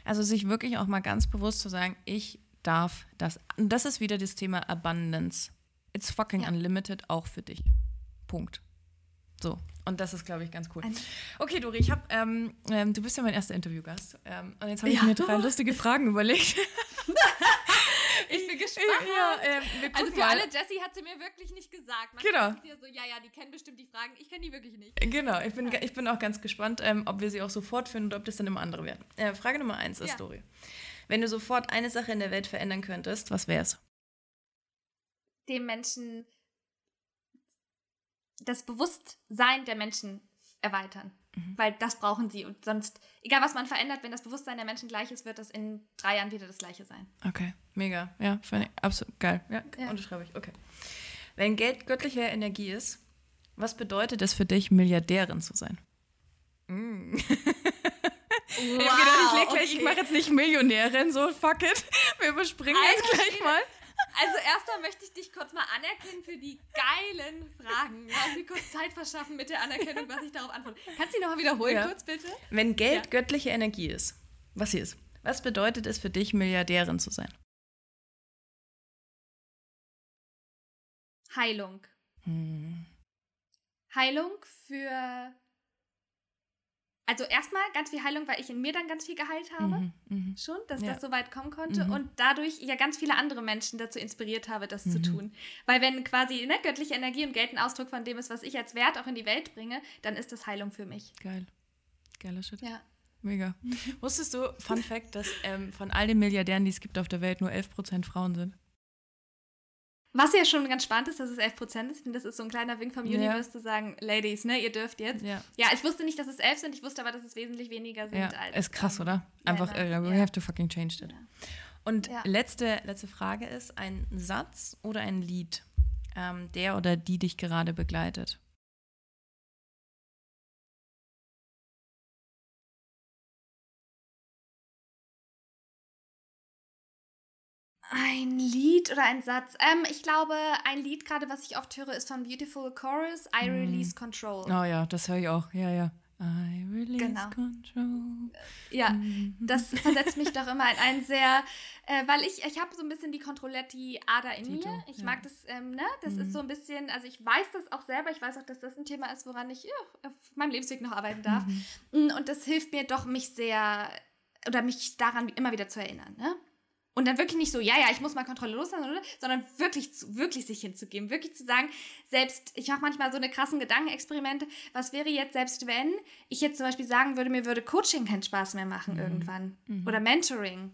Also sich wirklich auch mal ganz bewusst zu sagen, ich darf das. Und das ist wieder das Thema Abundance. It's fucking Ja. unlimited, auch für dich. Punkt. So. Und das ist, glaube ich, ganz cool. Okay, Dori, ich habe, ähm, ähm, du bist ja mein erster Interviewgast. Ähm, und jetzt habe ich Ja. mir drei lustige Fragen überlegt. <laughs> ich bin gespannt. ja, wir Also für mal. alle, Jessie hat sie mir wirklich nicht gesagt. Manchmal Genau. ja so, ja, ja, die kennen bestimmt die Fragen. Ich kenne die wirklich nicht. Genau, ich bin, ich bin auch ganz gespannt, ähm, ob wir sie auch sofort finden oder ob das dann immer andere werden. Äh, Frage Nummer eins ist, Ja. Dori. Wenn du sofort eine Sache in der Welt verändern könntest, was wäre es? Dem Menschen das Bewusstsein der Menschen erweitern. Mhm. Weil das brauchen sie. Und sonst, egal was man verändert, wenn das Bewusstsein der Menschen gleich ist, wird das in drei Jahren wieder das gleiche sein. Okay, mega. Ja, finde ich absolut geil. Ja, Ja. unterschreibe ich. Okay. Wenn Geld göttliche Energie ist, was bedeutet es für dich, Milliardärin zu sein? Mm. <laughs> Ich gedacht, ich, leg gleich, ich mache jetzt nicht Millionärin, so fuck it. Wir überspringen jetzt Alter gleich Schwede. mal. Also erstmal möchte ich dich kurz mal anerkennen für die geilen Fragen. Ja, und mir kurz Zeit verschaffen mit der Anerkennung, was ich darauf antworte. Kannst du die nochmal wiederholen, Ja. kurz bitte? Wenn Geld Ja. göttliche Energie ist, was sie ist, was bedeutet es für dich, Milliardärin zu sein? Heilung. Hm. Heilung für. Also erstmal ganz viel Heilung, weil ich in mir dann ganz viel geheilt habe. Mhm, mhm. Schon, dass Ja. das so weit kommen konnte Mhm. und dadurch ja ganz viele andere Menschen dazu inspiriert habe, das zu Mhm. tun. Weil wenn quasi ne, göttliche Energie und Geld ein Ausdruck von dem ist, was ich als Wert auch in die Welt bringe, dann ist das Heilung für mich. Geil. Geiler Shit. Ja. Mega. <laughs> Wusstest du, Fun Fact, dass ähm, von all den Milliardären, die es gibt auf der Welt, nur 11% Frauen sind? Was ja schon ganz spannend ist, dass es 11% ist. Ich finde, das ist so ein kleiner Wink vom Ja. Universe zu sagen, Ladies, ne, ihr dürft jetzt. Ja. Ja, ich wusste nicht, dass es 11 sind, ich wusste aber, dass es wesentlich weniger sind Ja, als. ist krass, ähm, oder? Einfach Männer. irre. We Ja. have to fucking change it. Ja. Und Ja. letzte, letzte Frage ist, ein Satz oder ein Lied, ähm, der oder die dich gerade begleitet? Ein Lied oder ein Satz. Ähm, ich glaube, ein Lied gerade, was ich oft höre, ist von Beautiful Chorus, I Mhm. Release Control. Oh ja, das höre ich auch. Ja, ja. I release Genau. control. Ja, Mhm. das <laughs> versetzt mich doch immer in einen sehr, äh, weil ich, ich habe so ein bisschen die Controletti-Ader in Tito, mir. Ich ja. mag das, ähm, ne? Das Mhm. ist so ein bisschen, also ich weiß das auch selber, ich weiß auch, dass das ein Thema ist, woran ich ja, auf meinem Lebensweg noch arbeiten darf. Mhm. Mm, Und das hilft mir doch, mich sehr, oder mich daran immer wieder zu erinnern, ne? Und dann wirklich nicht so, ja, ja, ich muss mal Kontrolle loslassen, sondern wirklich, wirklich sich hinzugeben. Wirklich zu sagen, selbst, ich mache manchmal so eine krassen Gedankenexperimente, was wäre jetzt, selbst wenn ich jetzt zum Beispiel sagen würde, mir würde Coaching keinen Spaß mehr machen irgendwann. Oder Mentoring.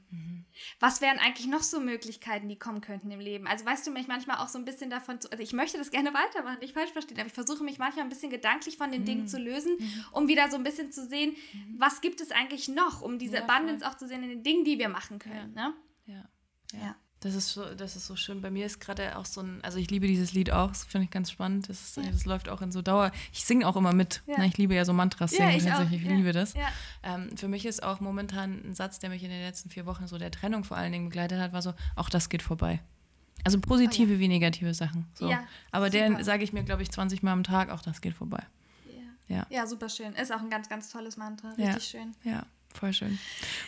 Was wären eigentlich noch so Möglichkeiten, die kommen könnten im Leben? Also weißt du, mich manchmal auch so ein bisschen davon zu, also ich möchte das gerne weitermachen, nicht falsch verstehen, aber ich versuche mich manchmal ein bisschen gedanklich von den Dingen zu lösen, um wieder so ein bisschen zu sehen, was gibt es eigentlich noch, um diese Ja, Abundance auch zu sehen in den Dingen, die wir machen können. Ne? Ja. Ja. Das ist so, das ist so schön. Bei mir ist gerade auch so ein, also ich liebe dieses Lied auch, das finde ich ganz spannend. Das, ist, Ja. das läuft auch in so Dauer. Ich singe auch immer mit. Ja. Na, ich liebe ja so Mantras Ja, singen. ich auch. tatsächlich. ich Ja. liebe das. Ja. Ähm, für mich ist auch momentan ein Satz, der mich in den letzten vier Wochen so der Trennung vor allen Dingen begleitet hat, war so, auch das geht vorbei. Also positive wie negative Sachen. So. Oh Ja, Aber super. den sage ich mir, glaube ich, 20 Mal am Tag, auch das geht vorbei. Ja. Ja. ja, super schön. Ist auch ein ganz, ganz tolles Mantra. Ja. Richtig schön. Ja, voll schön.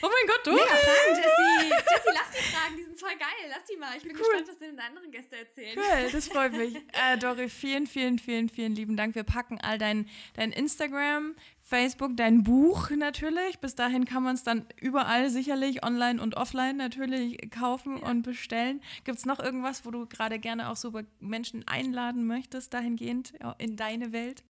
Oh mein Gott, du! Mega Fragen, Jessie. <laughs> Jessie, lass die Fragen, die sind voll geil. Lass die mal. Ich bin gespannt, was denn deine anderen Gäste erzählen. Cool, <laughs> das freut mich. Äh, Dori, vielen, vielen, vielen, vielen lieben Dank. Wir packen all dein, dein Instagram, Facebook, dein Buch natürlich. Bis dahin kann man es dann überall sicherlich online und offline natürlich kaufen und bestellen. Gibt es noch irgendwas, wo du gerade gerne auch so Menschen einladen möchtest, dahingehend in deine Welt?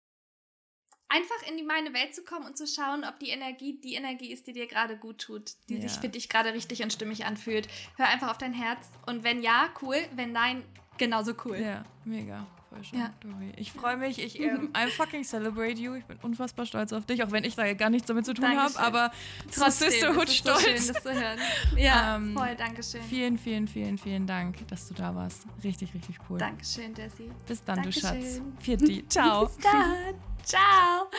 Einfach in die meine Welt zu kommen und zu schauen, ob die Energie die Energie ist, die dir gerade gut tut, die Ja. sich für dich gerade richtig und stimmig anfühlt. Hör einfach auf dein Herz. Und wenn ja, cool. Wenn nein, genauso cool. Ja, mega. Voll schön, Ja. Ich freue mich. Ich ähm, <laughs> I fucking celebrate you. Ich bin unfassbar stolz auf dich, auch wenn ich da gar nichts damit zu tun habe. Dankeschön. Aber Trotzdem Sisterhood ist es so schön, stolz. das zu hören. Ja, Ähm, voll. Dankeschön. Vielen, vielen, vielen, vielen Dank, dass du da warst. Richtig, richtig cool. Dankeschön, Jessie. Bis dann, du Schatz. Dankeschön. Vierte. <laughs> Ciao. Bis dann. Tchau!